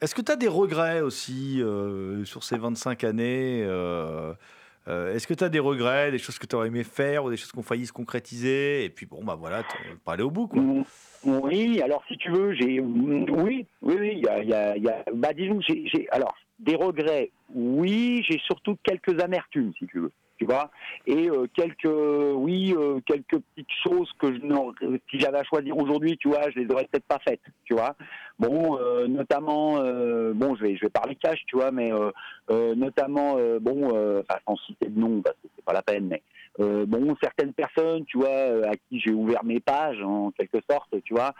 Est-ce que tu as des regrets aussi euh, sur ces 25 années euh, euh, Est-ce que tu as des regrets, des choses que tu aurais aimé faire ou des choses qui ont failli se concrétiser Et puis bon, bah voilà, pas aller au bout quoi. Mm, Oui, alors si tu veux, j'ai. mm, Oui, oui, oui, il y a. y bah, j'ai- Alors, des regrets, oui, j'ai surtout quelques amertumes, si tu veux. Tu vois, et euh, quelques, oui, euh, quelques petites choses que je si j'avais à choisir aujourd'hui, tu vois, je les aurais peut-être pas faites, tu vois. Bon, euh, notamment, bon, je vais, je vais parler cash, tu vois, mais notamment, bon, enfin, sans citer de nom parce que c'est pas la peine, mais bon, certaines personnes, tu vois, à qui j'ai ouvert mes pages en quelque sorte, tu vois,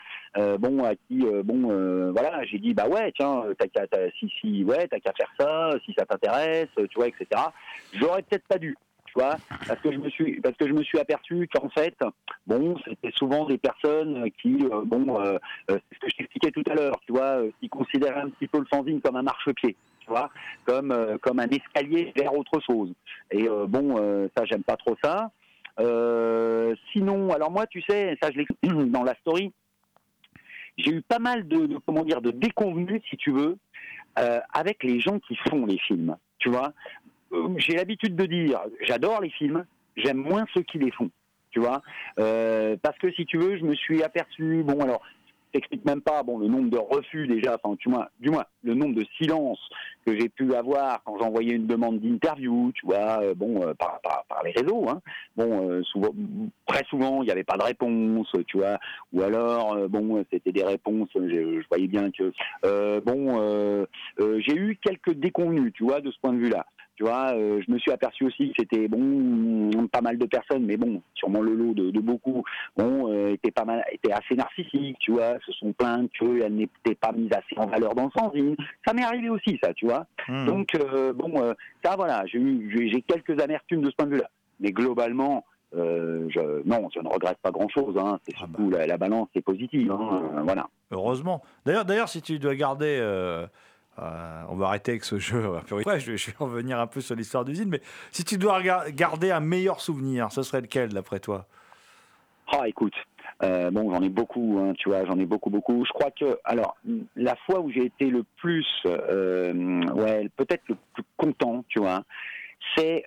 bon, à qui, bon, voilà, j'ai dit, bah ouais, tiens, t'as- si, si, ouais, t'as qu'à faire ça, si ça t'intéresse, tu vois, etc. J'aurais peut-être pas dû. Parce que je me suis, parce que je me suis aperçu qu'en fait, bon, c'était souvent des personnes qui, euh, bon, euh, euh, ce que je t'expliquais tout à l'heure, tu vois, euh, qui considéraient un petit peu le fanzine comme un marchepied, tu vois, comme, comme un escalier vers autre chose. Et bon, ça, j'aime pas trop ça. Sinon, alors moi, tu sais, ça, je l'explique dans la story, j'ai eu pas mal de, comment dire, de déconvenus, si tu veux, avec les gens qui font les films, tu vois. Euh, J'ai l'habitude de dire, j'adore les films, j'aime moins ceux qui les font, tu vois. Euh, parce que si tu veux, je me suis aperçu, bon alors, t'explique même pas, bon le nombre de refus déjà, enfin du moins, le nombre de silences que j'ai pu avoir quand j'envoyais une demande d'interview, tu vois, euh, bon par, par, les réseaux, hein. Bon, souvent, très souvent il n'y avait pas de réponse, tu vois, ou alors bon c'était des réponses, je, je voyais bien que bon, j'ai eu quelques déconvenus, tu vois, de ce point de vue-là. Tu vois, euh, je me suis aperçu aussi que c'était bon, pas mal de personnes, mais bon, sûrement le lot de, de beaucoup, bon, euh, étaient pas mal, étaient assez narcissiques, tu vois, se sont plaintes qu'elles n'étaient pas mises assez en valeur dans le fanzine. Ça m'est arrivé aussi, ça, tu vois. Hmm. Donc euh, bon, euh, ça voilà, j'ai eu, j'ai- j'ai quelques amertumes de ce point de vue-là, mais globalement. Je, non, je ne regrette pas grand-chose. Hein. C'est Ah surtout la, la balance est positive. Hein. Voilà. Heureusement. D'ailleurs, d'ailleurs, si tu dois garder. Euh, on va arrêter avec ce jeu. Ouais, je, vais- je vais revenir un peu sur l'histoire d'usine, mais si tu dois garder un meilleur souvenir, ce serait lequel d'après toi? Ah, écoute, euh, bon, j'en ai beaucoup, hein, tu vois, j'en ai beaucoup, beaucoup. Je crois que, alors, la fois où j'ai été le plus, euh, ouais, peut-être le plus content, tu vois, c'est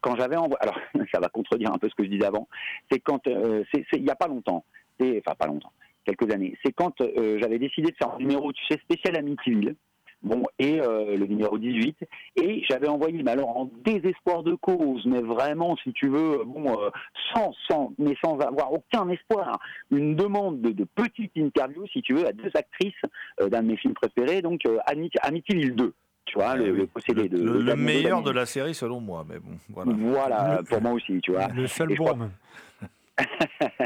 quand j'avais envoyé. Alors, ça va contredire un peu ce que je disais avant. C'est quand, il y a pas longtemps. Enfin, pas longtemps, quelques années. C'est quand j'avais décidé de faire un numéro, tu sais, spécial Amityville. Bon, et euh, le numéro 18. Et j'avais envoyé, mais alors en désespoir de cause, mais vraiment, si tu veux, bon, euh, sans, sans, mais sans avoir aucun espoir, une demande de, de petite interview, si tu veux, à deux actrices euh, d'un de mes films préférés, donc euh, Amity- Amityville 2. Tu vois, le, oui. le possédé le, de. le- meilleur de la série selon moi, mais bon, voilà. Voilà, Le- pour moi aussi, tu vois. Le seul brome.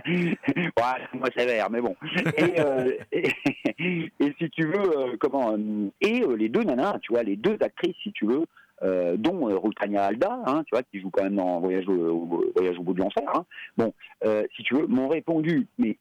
Ouais, moi sévère, mais bon. Et, euh, et, si tu veux, euh, comment euh, Et les deux nanas, tu vois, les deux actrices, si tu veux, dont euh, Rutania Alda, hein, tu vois, qui joue quand même dans Voyage au, au- bout de l'enfer. Hein, bon, si tu veux, m'ont répondu, mais,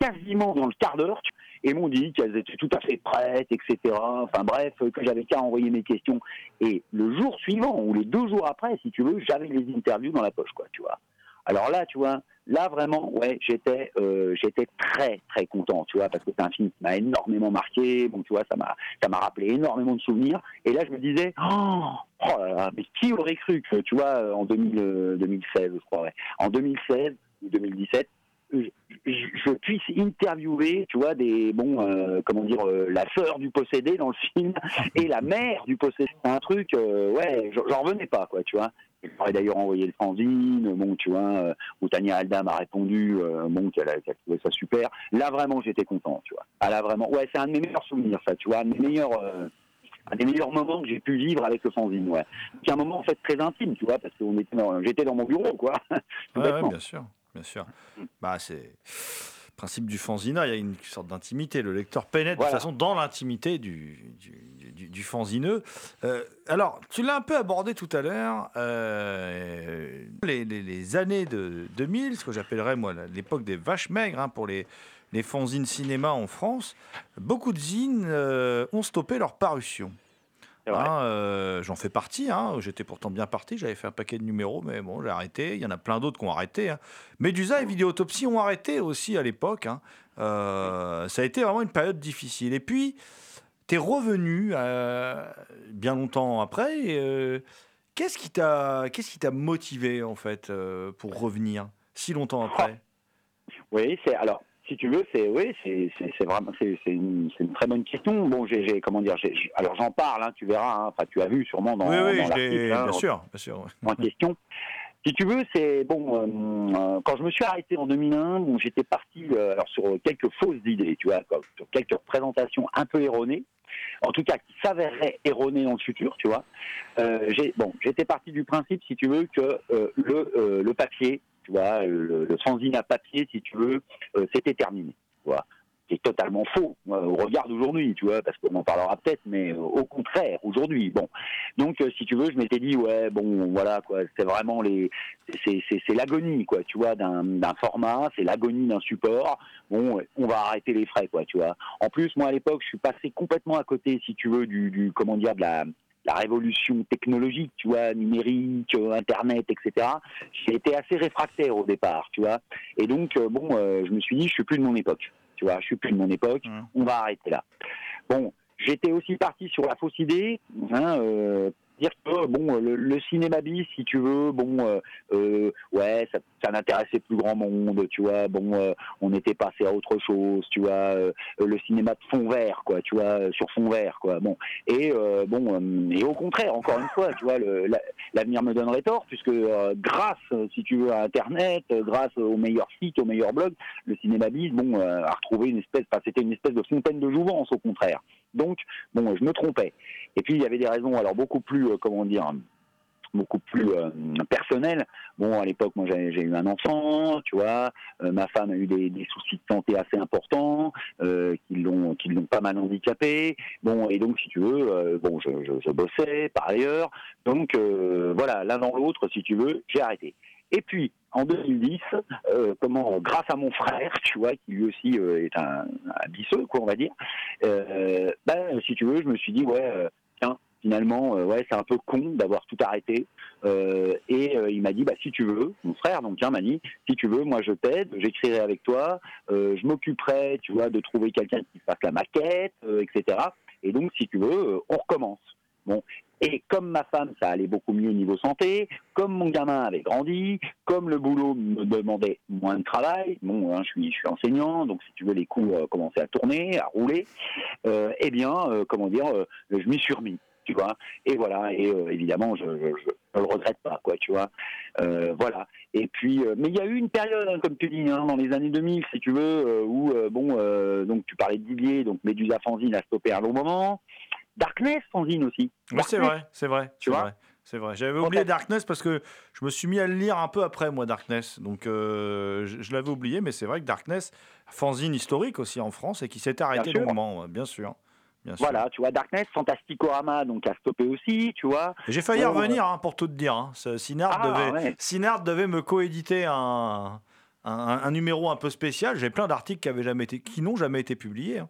quasiment dans le quart d'heure. tu- Et m'ont dit qu'elles étaient tout à fait prêtes, etc. Enfin bref, que j'avais qu'à envoyer mes questions. Et le jour suivant, ou les deux jours après, si tu veux, j'avais les interviews dans la poche, quoi, tu vois. Alors là, tu vois, là vraiment, ouais, j'étais, euh, j'étais très très content, tu vois, parce que c'est un film qui m'a énormément marqué. Bon, tu vois, ça m'a, ça m'a rappelé énormément de souvenirs. Et là, je me disais, oh, oh là là, mais qui aurait cru que, tu vois, en 2000, euh, 2016, je crois, ouais, en 2016 ou 2017, je, puisse interviewer, tu vois, des bon, euh, comment dire, euh, la sœur du possédé dans le film et la mère du possédé. C'est un truc, euh, ouais, j'en j'en revenais pas, quoi, tu vois. J'aurais d'ailleurs envoyé le fanzine, bon, tu vois, euh, où Tania Alda m'a répondu, euh, bon, qu'elle a, trouvait ça super. Là, vraiment, j'étais content, tu vois. Ah, là, vraiment, ouais, c'est un de mes meilleurs souvenirs, ça, tu vois, un de mes meilleurs, euh, un des meilleurs moments que j'ai pu vivre avec le fanzine, ouais. C'est un moment, en fait, très intime, tu vois, parce que j'étais dans mon bureau, quoi. Ouais, bien sûr, bien sûr. Bah, c'est principe du fanzina, il y a une sorte d'intimité. Le lecteur pénètre de toute façon dans l'intimité du, du, du- du fanzineux. Euh, alors, tu l'as un peu abordé tout à l'heure, euh, les, les- les années de 2000, ce que j'appellerais moi l'époque des vaches maigres hein, pour les, les fanzines cinéma en France, beaucoup de zines euh, ont stoppé leur parution. Hein, euh, J'en fais partie. hein. J'étais pourtant bien parti. J'avais fait un paquet de numéros, mais bon, j'ai arrêté. Il y en a plein d'autres qui ont arrêté. Hein. Medusa et Vidéotopsie ont arrêté aussi à l'époque. hein. Euh, ça a été vraiment une période difficile. Et puis, tu es revenu euh, bien longtemps après. Qu'est-ce qui t'a t'a motivé en fait pour revenir si longtemps après? Oui, c'est alors si tu veux, c'est oui, c'est vraiment c'est c'est une, une très bonne question. Bon, j'ai comment dire, alors j'en parle, hein, tu verras. hein. Tu as vu sûrement dans, oui, oui, dans l'article, hein, bien sûr, bien sûr. en question. Si tu veux, c'est bon. euh, euh, quand je me suis arrêté en 2001, bon, j'étais parti euh, alors sur quelques fausses idées, tu vois, quoi, sur quelques représentations un peu erronées, en tout cas qui s'avéreraient erronées dans le futur, tu vois. Euh, bon, j'étais parti du principe, si tu veux, que le le papier, vois, le, le fanzine à papier, si tu veux, euh, c'était terminé. C'est totalement faux euh, au regard d'aujourd'hui, tu vois, parce qu'on en parlera peut-être, mais euh, au contraire, aujourd'hui, bon. Donc, euh, si tu veux, je m'étais dit, ouais, bon, voilà, quoi, c'est vraiment les, c'est, l'agonie, quoi, tu vois, d'un, d'un format, c'est l'agonie d'un support. Bon, on va arrêter les frais, quoi, tu vois. En plus, moi, à l'époque, je suis passé complètement à côté, si tu veux, du, du comment dire, de la, la révolution technologique, tu vois, numérique, euh, Internet, etc. J'ai été assez réfractaire au départ, tu vois. Et donc, euh, bon, euh, je me suis dit, je suis plus de mon époque, tu vois, je suis plus de mon époque, on va arrêter là. Bon, j'étais aussi parti sur la fausse idée, hein, euh, dire que bon, le, le cinéma bis, si tu veux, bon, euh, euh, ouais, ça, n'intéressait plus grand monde, tu vois. Bon, euh, on était passé à autre chose, tu vois. euh, le cinéma de fond vert, quoi, tu vois, euh, sur fond vert, quoi. Bon, et euh, bon, euh, et au contraire, encore une fois, tu vois, l'avenir me donnerait tort, puisque euh, grâce, euh, si tu veux, à Internet, euh, grâce aux meilleurs sites, aux meilleurs blogs, le cinéma bis, bon, euh, a retrouvé une espèce, enfin, c'était une espèce de fontaine de jouvence, au contraire. Donc, bon, je me trompais. Et puis il y avait des raisons, alors beaucoup plus, euh, comment dire, beaucoup plus euh. Bon, à l'époque, moi, j'ai eu un enfant, tu vois. euh, ma femme a eu des, soucis de santé assez importants, euh, qui l'ont, pas mal handicapé. Bon, et donc, si tu veux, bon, je, je, bossais par ailleurs. Donc, voilà, l'un dans l'autre, si tu veux, j'ai arrêté. Et puis, en 2010, euh, comment, grâce à mon frère, tu vois, qui lui aussi euh, est un, un bisseux, quoi, on va dire, euh, ben, si tu veux, je me suis dit, ouais, tiens, finalement, ouais, c'est un peu con d'avoir tout arrêté. Et il m'a dit, bah, si tu veux, mon frère, donc, tiens, m'a dit, si tu veux, moi, je t'aide, j'écrirai avec toi, je m'occuperai, tu vois, de trouver quelqu'un qui fasse la maquette, etc. Et donc, si tu veux, on recommence. Bon. Et comme ma femme, ça allait beaucoup mieux au niveau santé, comme mon gamin avait grandi, comme le boulot me demandait moins de travail, bon, hein, je suis, enseignant, donc si tu veux, les cours euh, commençaient à tourner, à rouler, euh, eh bien, euh, comment dire, euh, je m'y suis remis, tu vois. Et voilà, et euh, évidemment, je, je, je le regrette pas, quoi, tu vois. Euh, voilà. Et puis, euh, mais il y a eu une période, hein, comme tu dis, hein, dans les années 2000, si tu veux, euh, où, bon, donc tu parlais de Didier, donc Médusa Fanzine a stoppé un long moment. Darkness Fanzine aussi. Oui, c'est vrai, c'est vrai. Tu vois C'est vrai. J'avais oublié Darkness parce que je me suis mis à le lire un peu après, moi, Darkness. Donc, euh, je, je l'avais oublié, mais c'est vrai que Darkness, fanzine historique aussi en France et qui s'est arrêté longuement, bien sûr. Bien sûr. Voilà, tu vois, Darkness, Fantasticorama, donc a stoppé aussi, tu vois. J'ai failli Ouais, revenir, hein, pour tout te dire. hein. Sinard, Ah, devait, ouais. Sinard devait me coéditer un, un, un numéro un peu spécial. J'ai plein d'articles qui, avaient jamais été, qui n'ont jamais été publiés. hein.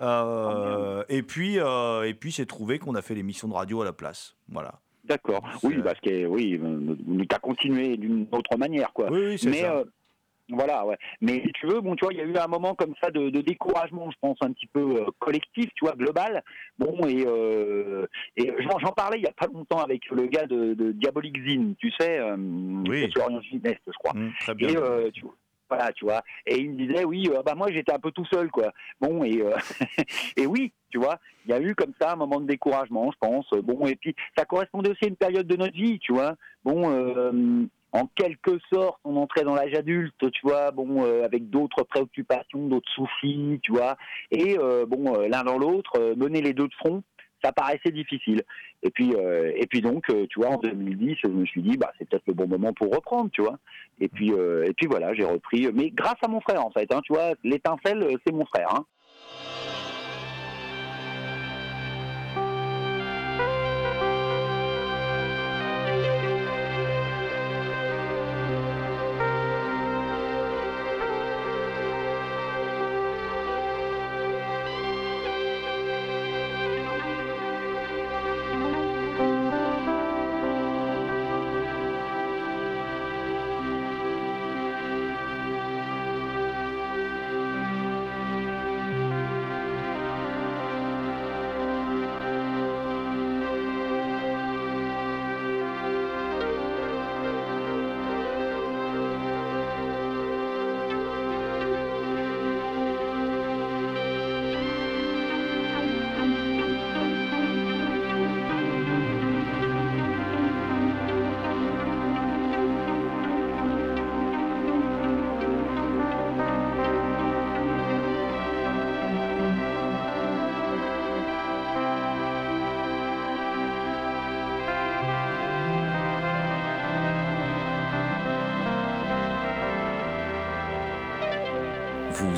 Euh, et puis, euh, et puis c'est trouvé qu'on a fait l'émission de radio à la place. Voilà. D'accord. Oui, parce que oui, mais t'as continué d'une autre manière, quoi. Oui, Mais ça. euh, voilà, ouais. Mais si tu veux, bon, tu vois, il y a eu un moment comme ça de, de découragement, je pense, un petit peu euh, collectif, tu vois, global. Bon, et, euh, et j'en, parlais il y a pas longtemps avec le gars de, de Diabolic Zine, tu sais, euh, Oui. Orient Sud-Est, je crois. Hum, très bien. Et euh, tu vois, voilà, tu vois. Et il me disait, oui, euh, bah moi j'étais un peu tout seul, quoi. Bon, et, euh, et oui, tu vois, il y a eu comme ça un moment de découragement, je pense. Bon, et puis ça correspondait aussi à une période de notre vie, tu vois. Bon, euh, en quelque sorte, on entrait dans l'âge adulte, tu vois, bon, euh, avec d'autres préoccupations, d'autres soucis, tu vois. Et euh, bon, euh, l'un dans l'autre, euh, mener les deux de front, ça paraissait difficile. Et puis, euh, et puis donc, tu vois, en 2010, je me suis dit, bah, c'est peut-être le bon moment pour reprendre, tu vois. Et puis, et puis voilà, j'ai repris, mais grâce à mon frère, en fait, hein, tu vois, l'étincelle, c'est mon frère. Hein.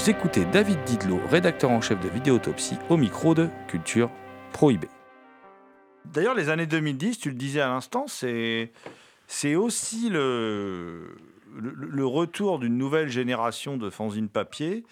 Vous écoutez David Didlot, rédacteur en chef de Vidéotopsie, au micro de Culture Prohibée. D'ailleurs, les années 2010, tu le disais à l'instant, c'est c'est aussi le, le, le retour d'une nouvelle génération de fanzines papier.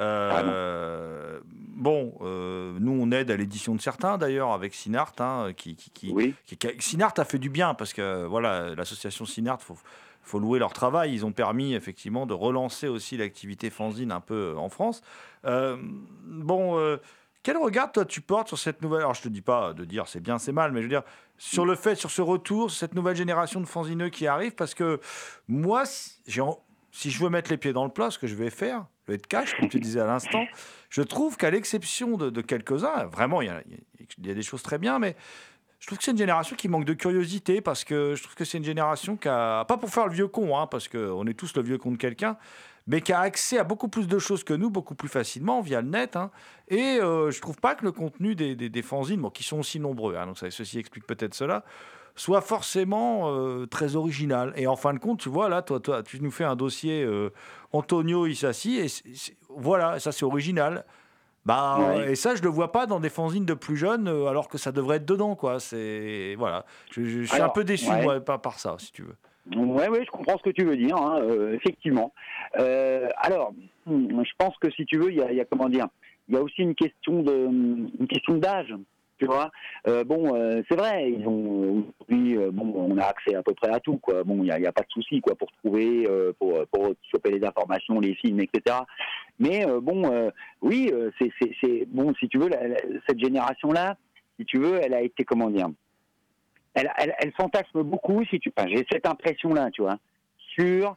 Euh, bon, euh, nous on aide à l'édition de certains d'ailleurs avec Sinart, hein, qui, qui, qui- Oui. qui- qui- Sinart a fait du bien parce que voilà, l'association Sinart, faut, faut louer leur travail. Ils ont permis effectivement de relancer aussi l'activité fanzine un peu en France. Euh, bon, euh, quel regard toi tu portes sur cette nouvelle Alors je te dis pas de dire c'est bien, c'est mal, mais je veux dire sur le fait, sur ce retour, cette nouvelle génération de fanzineux qui arrive, parce que moi, si, je veux mettre les pieds dans le plat, ce que je vais faire, vais être cash, comme tu disais à l'instant, je trouve qu'à l'exception de, quelques-uns, vraiment, il y, il y a des choses très bien, mais je trouve que c'est une génération qui manque de curiosité, parce que je trouve que c'est une génération qui a, pas pour faire le vieux con, hein, parce qu'on est tous le vieux con de quelqu'un, mais qui a accès à beaucoup plus de choses que nous, beaucoup plus facilement via le net. hein. Et euh, je trouve pas que le contenu des, des, des fanzines, bon, qui sont aussi nombreux, hein, donc ça, ceci explique peut-être cela, soit forcément euh, très original. Et en fin de compte, tu vois, là, toi, toi tu nous fais un dossier euh, Antonio Isassi, et voilà, ça c'est original. Bah, Ouais. Et ça, je le vois pas dans des fanzines de plus jeunes, euh, alors que ça devrait être dedans, quoi. C'est voilà. Je, je- je suis un peu déçu, ouais. moi, par, par ça, si tu veux. Ouais, je comprends ce que tu veux dire, hein, euh, effectivement. Euh, alors, hmm, je pense que si tu veux, il y a, il y a comment dire, il y a aussi une question de, une question d'âge. Tu vois, Euh, bon, euh, c'est vrai, ils ont aujourd'hui, euh, bon, on a accès à peu près à tout, quoi. Bon, il n'y a, a pas de souci, quoi, pour trouver, euh, pour, pour choper les informations, les films, etc. Mais euh, bon, euh, oui, c'est, bon, si tu veux, la- la- cette génération-là, si tu veux, elle a été, comment dire, elle, elle, elle fantasme beaucoup, si tu, enfin, j'ai cette impression-là, tu vois, sur,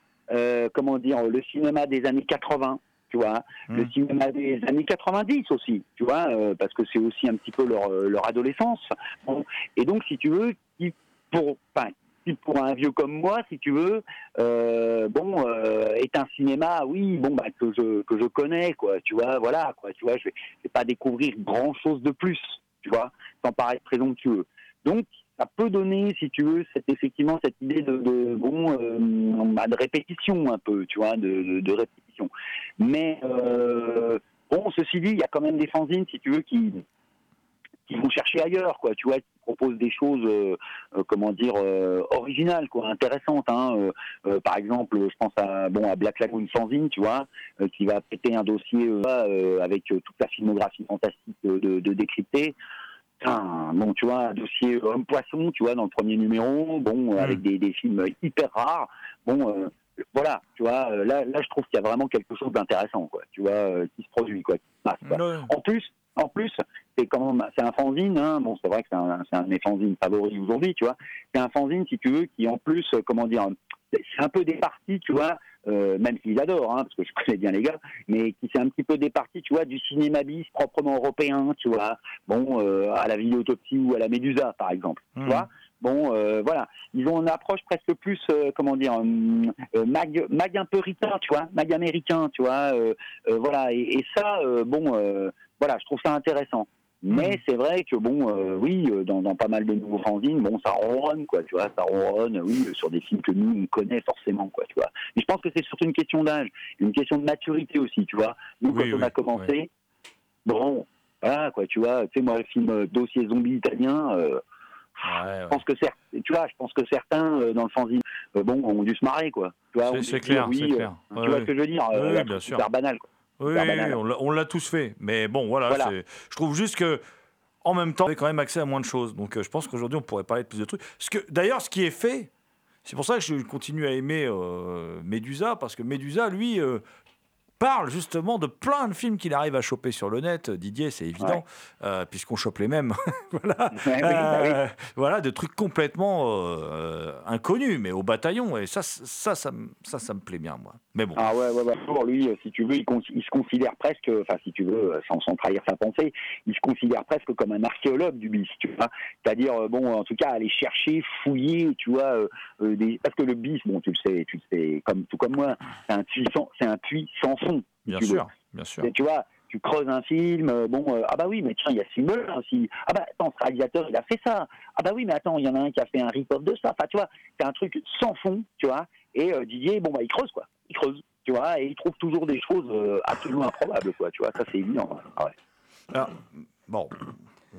comment dire, le cinéma des années 80, tu vois, le Mm. cinéma des années 90 aussi, tu vois, euh, parce que c'est aussi un petit peu leur, euh, leur adolescence. Bon. Et donc, si tu veux, qui, pour, enfin, qui pour un vieux comme moi, si tu veux, euh, bon, euh, est un cinéma, oui, bon, bah, que je que je connais, quoi, tu vois, voilà, quoi, tu vois, je vais, je vais pas découvrir grand chose de plus, tu vois, sans paraître présomptueux. Donc, ça peut donner, si tu veux, cette, effectivement cette idée de, bon, euh, bah, de répétition un peu, tu vois, de, répétition. Mais euh, bon, ceci dit, il y a quand même des fanzines, si tu veux, qui qui vont chercher ailleurs, quoi. Tu vois, qui proposent des choses, euh, comment dire, originales, quoi, intéressantes. Hein. Par exemple, je pense à bon à Black Lagoon Fanzine, tu vois, qui va péter un dossier avec toute la filmographie fantastique de décrypter. Putain, bon, tu vois, un dossier homme poisson, tu vois, dans le premier numéro, bon, euh, avec des, des films hyper rares. Bon, euh, voilà, tu vois, euh, là, là, je trouve qu'il y a vraiment quelque chose d'intéressant, quoi, tu vois, euh, qui se produit, quoi, qui se passe. quoi. En plus, en plus, c'est quand même, c'est un fanzine, hein. bon, c'est vrai que c'est un, c'est un de mes fanzines favoris aujourd'hui, tu vois. C'est un fanzine, si tu veux, qui en plus, euh, comment dire, c'est un peu départi, tu vois, euh, même s'ils adorent, hein, parce que je connais bien les gars, mais qui s'est un petit peu départi, tu vois, du cinéma bis proprement européen, tu vois, bon, euh, à la vidéotopsie ou à la Médusa, par exemple, tu Mhm. vois. Bon, euh, voilà, ils ont une approche presque plus, euh, comment dire, mag, mag un peu ricain, tu vois, mag américain, tu vois, voilà, et, et ça, bon, voilà, je trouve ça intéressant. Mais c'est vrai que bon, euh, oui, euh, dans, dans pas mal de nouveaux fanzines, bon, ça ronronne, quoi, tu vois, ça ronronne, oui, euh, sur des films que nous on connaît forcément, quoi, tu vois. Mais je pense que c'est surtout une question d'âge, une question de maturité aussi, tu vois. Nous, Oui, quand on oui, a commencé, bon, voilà, quoi, tu vois, tu sais, moi, le film euh, Dossier zombie italien, euh, Ouais, je ouais. pense que tu vois, je pense que certains euh, dans le fanzine, bon, ont dû se marrer, quoi. Tu vois, C'est- clair, oui, c'est clair. Tu Ouais, vois ce que je veux dire Oui, euh, oui, la bien sûr. super banal, quoi. Oui, on l'a- tous fait. Mais bon, voilà, je trouve juste que en même temps, on avait quand même accès à moins de choses. Donc euh, je pense qu'aujourd'hui, on pourrait parler de plus de trucs. D'ailleurs, ce qui est fait, c'est pour ça que je continue à aimer euh, Médusa, parce que Médusa, lui, euh, parle justement de plein de films qu'il arrive à choper sur le net. Didier, c'est évident, euh, puisqu'on chope les mêmes. voilà. Ouais, oui, bah oui. Euh, voilà, de trucs complètement euh, inconnus, mais au bataillon. Et ça, ça, ça, me- ça, ça me plaît bien, moi. Mais bon. Ah ouais, ouais, ouais. Pour lui, euh, si tu veux, il, se considère presque, enfin, si tu veux, euh, sans, sans trahir sa pensée, il se considère presque comme un archéologue du bis, tu vois. C'est-à-dire, euh, bon, en tout cas, aller chercher, fouiller, tu vois, euh, euh, des... parce que le bis, bon, tu le sais, tu le sais, comme tout comme moi, c'est un puits sans, c'est un fond. Bien veux. sûr, bien sûr. Et tu vois, tu creuses un film, euh, bon, euh, ah bah oui, mais tiens, il y a ce film-là aussi. Ah bah attends, ce réalisateur, il a fait ça. Ah bah oui, mais attends, il y en a un qui a fait un rip-off de ça. Enfin, tu vois, c'est un truc sans fond, tu vois. Et euh, Didier, bon, bah il creuse, quoi. Il creuse. Tu vois, et il trouve toujours des choses euh, absolument improbables, quoi, tu vois, ça c'est évident. Ah ouais. Alors, bon,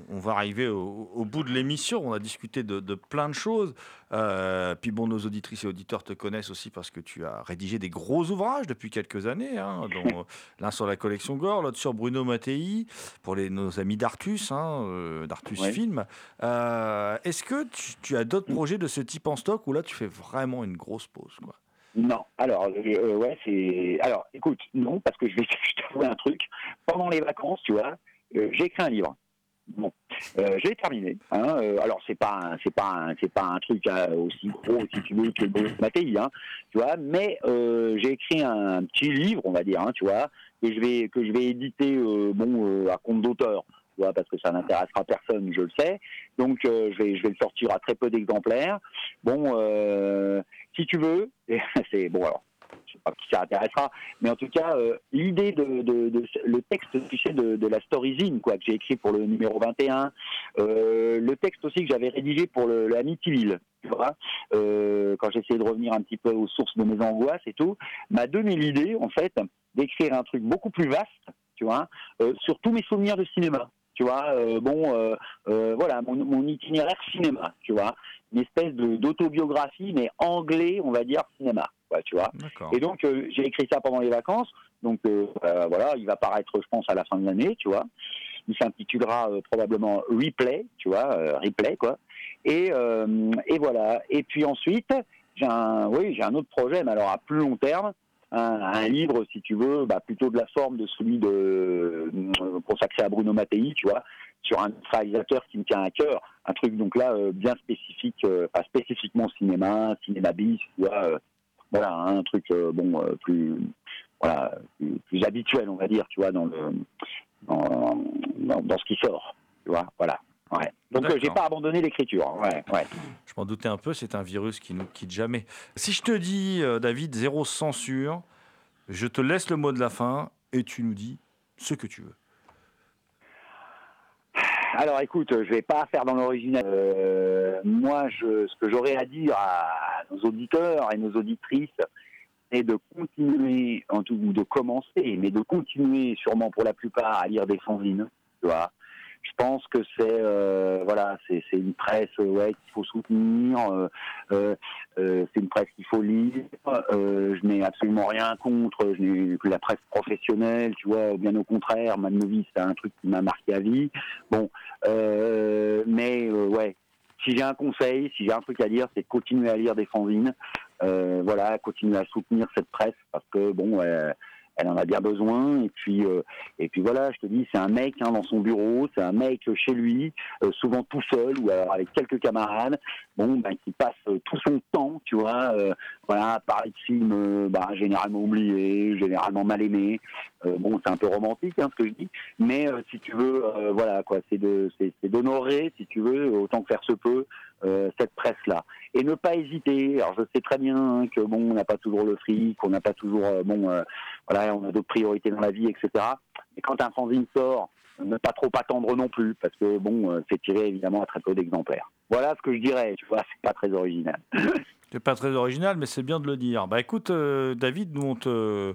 on va arriver au, au bout de l'émission. On a discuté de, de plein de choses. Euh, puis bon, nos auditrices et auditeurs te connaissent aussi parce que tu as rédigé des gros ouvrages depuis quelques années, hein, dont l'un sur la collection Gore, l'autre sur Bruno Mattei, pour les, nos amis d'Artus, hein, euh, d'Artus Ouais. Film. Euh, Est-ce que tu, tu as d'autres projets de ce type en stock ou là tu fais vraiment une grosse pause quoi? Non, alors, euh, ouais, c'est. Alors, écoute, non, parce que je vais je t'avouer un truc. Pendant les vacances, tu vois, euh, j'ai écrit un livre. Bon, euh, j'ai terminé. Hein, euh, alors, c'est pas, c'est pas, c'est pas un truc euh, aussi gros, si tu veux, que le hein, tu vois. Mais j'ai écrit un petit livre, on va dire, hein, tu vois, que je vais, que je vais éditer, bon, à compte d'auteur, tu vois, parce que ça n'intéressera personne, je le sais. Donc, je vais, je vais le sortir à très peu d'exemplaires. Bon, si tu veux, c'est bon alors. Je sais pas qui ça intéressera, mais en tout cas, euh, l'idée de, le texte, tu sais, de, la storyzine, quoi, que j'ai écrit pour le numéro 21, euh, le texte aussi que j'avais rédigé pour le, le Amityville, tu vois, euh, quand j'essayais de revenir un petit peu aux sources de mes angoisses et tout, m'a donné l'idée, en fait, d'écrire un truc beaucoup plus vaste, tu vois, euh, sur tous mes souvenirs de cinéma. Tu vois, bon, voilà, mon, itinéraire cinéma, tu vois, une espèce d'autobiographie, mais anglais, on va dire, cinéma, quoi, tu vois. Et donc, euh, j'ai écrit ça pendant les vacances. Donc, euh, euh, voilà, il va paraître, je pense, à la fin de l'année, tu vois. Il s'intitulera probablement Replay, tu vois, Replay, quoi. Et, et voilà. Et puis ensuite, j'ai un, oui, j'ai un autre projet, mais alors à plus long terme, un, un livre, si tu veux, bah, plutôt de la forme de celui de euh, consacré à Bruno Mattei, tu vois, sur un réalisateur qui me tient à cœur. Un truc donc là euh, bien spécifique, euh, pas spécifiquement cinéma, cinéma bis, tu vois. Voilà, un truc euh, bon euh, plus voilà plus, plus habituel, on va dire, tu vois, dans le dans, dans, dans ce qui sort, tu vois, voilà. Ouais. Donc euh, j'ai pas abandonné l'écriture. hein, Ouais, ouais. Je m'en doutais un peu, c'est un virus qui nous quitte jamais. Si je te dis, euh, David, zéro censure, je te laisse le mot de la fin et tu nous dis ce que tu veux. Alors écoute, je vais pas faire dans l'original. Euh, moi, je, ce que j'aurais à dire à nos auditeurs et nos auditrices, c'est de continuer, en tout ou de commencer, mais de continuer sûrement pour la plupart à lire des fanzines, tu vois. Je pense que c'est euh, voilà, c'est une presse euh, ouais qu'il faut soutenir. euh, c'est une presse qu'il faut lire. Je n'ai absolument rien contre. Je n'ai que la presse professionnelle, tu vois. Bien au contraire, Madnovis, c'est un truc qui m'a marqué à vie. Bon, mais ouais, si j'ai un conseil, si j'ai un truc à dire, c'est continuer à lire des fanzines. Voilà, continuer à soutenir cette presse parce que bon, euh, elle en a bien besoin. Et puis, euh, et puis voilà, je te dis, c'est un mec hein, dans son bureau, c'est un mec chez lui, euh, souvent tout seul ou alors avec quelques camarades, bon, ben, qui passe euh, tout son temps, tu vois, euh, voilà, à parler de films, euh, bah, généralement oubliés, généralement mal aimés. Euh, bon, c'est un peu romantique, hein, ce que je dis, mais euh, si tu veux, euh, voilà, quoi, c'est, c'est d'honorer, si tu veux, autant que faire se peut, euh, cette presse-là, et ne pas hésiter. Alors, je sais très bien que bon, on n'a pas toujours le fric, on n'a pas toujours, euh, bon, euh, voilà, on a d'autres priorités dans la vie, etc. Mais quand un fanzine sort, ne pas trop attendre non plus, parce que bon, c'est tiré évidemment à très peu d'exemplaires. Voilà ce que je dirais, tu vois, c'est pas très original. C'est pas très original, mais c'est bien de le dire. Bah écoute, David, nous on te,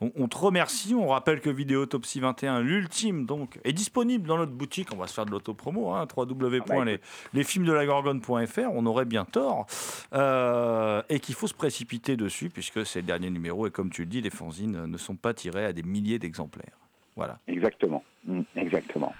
on, on te remercie. On rappelle que Vidéotopsie 21, l'ultime donc, est disponible dans notre boutique. On va se faire de l'autopromo, hein, www.lesfilmsdelagorgone.fr. On aurait bien tort. Euh, et qu'il faut se précipiter dessus, puisque c'est le dernier numéro. Et comme tu le dis, les fanzines ne sont pas tirés à des milliers d'exemplaires. Voilà. Exactement, Mm, exactement.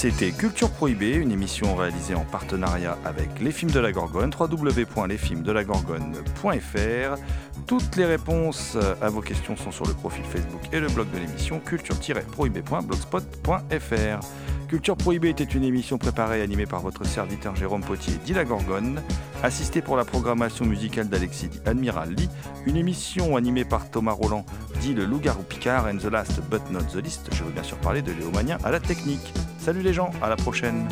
C'était Culture Prohibée, une émission réalisée en partenariat avec Les Films de la Gorgone, www.lesfilmsdelagorgone.fr. Toutes les réponses à vos questions sont sur le profil Facebook et le blog de l'émission culture-prohibée.blogspot.fr. Culture Prohibée était une émission préparée et animée par votre serviteur Jérôme Potier, dit la Gorgone, assisté pour la programmation musicale d'Alexis Admiral Lee, une émission animée par Thomas Roland, dit le Loup-garou Picard, and the last but not the least, je veux bien sûr parler de Léo Magnin à la technique. Salut les gens, à la prochaine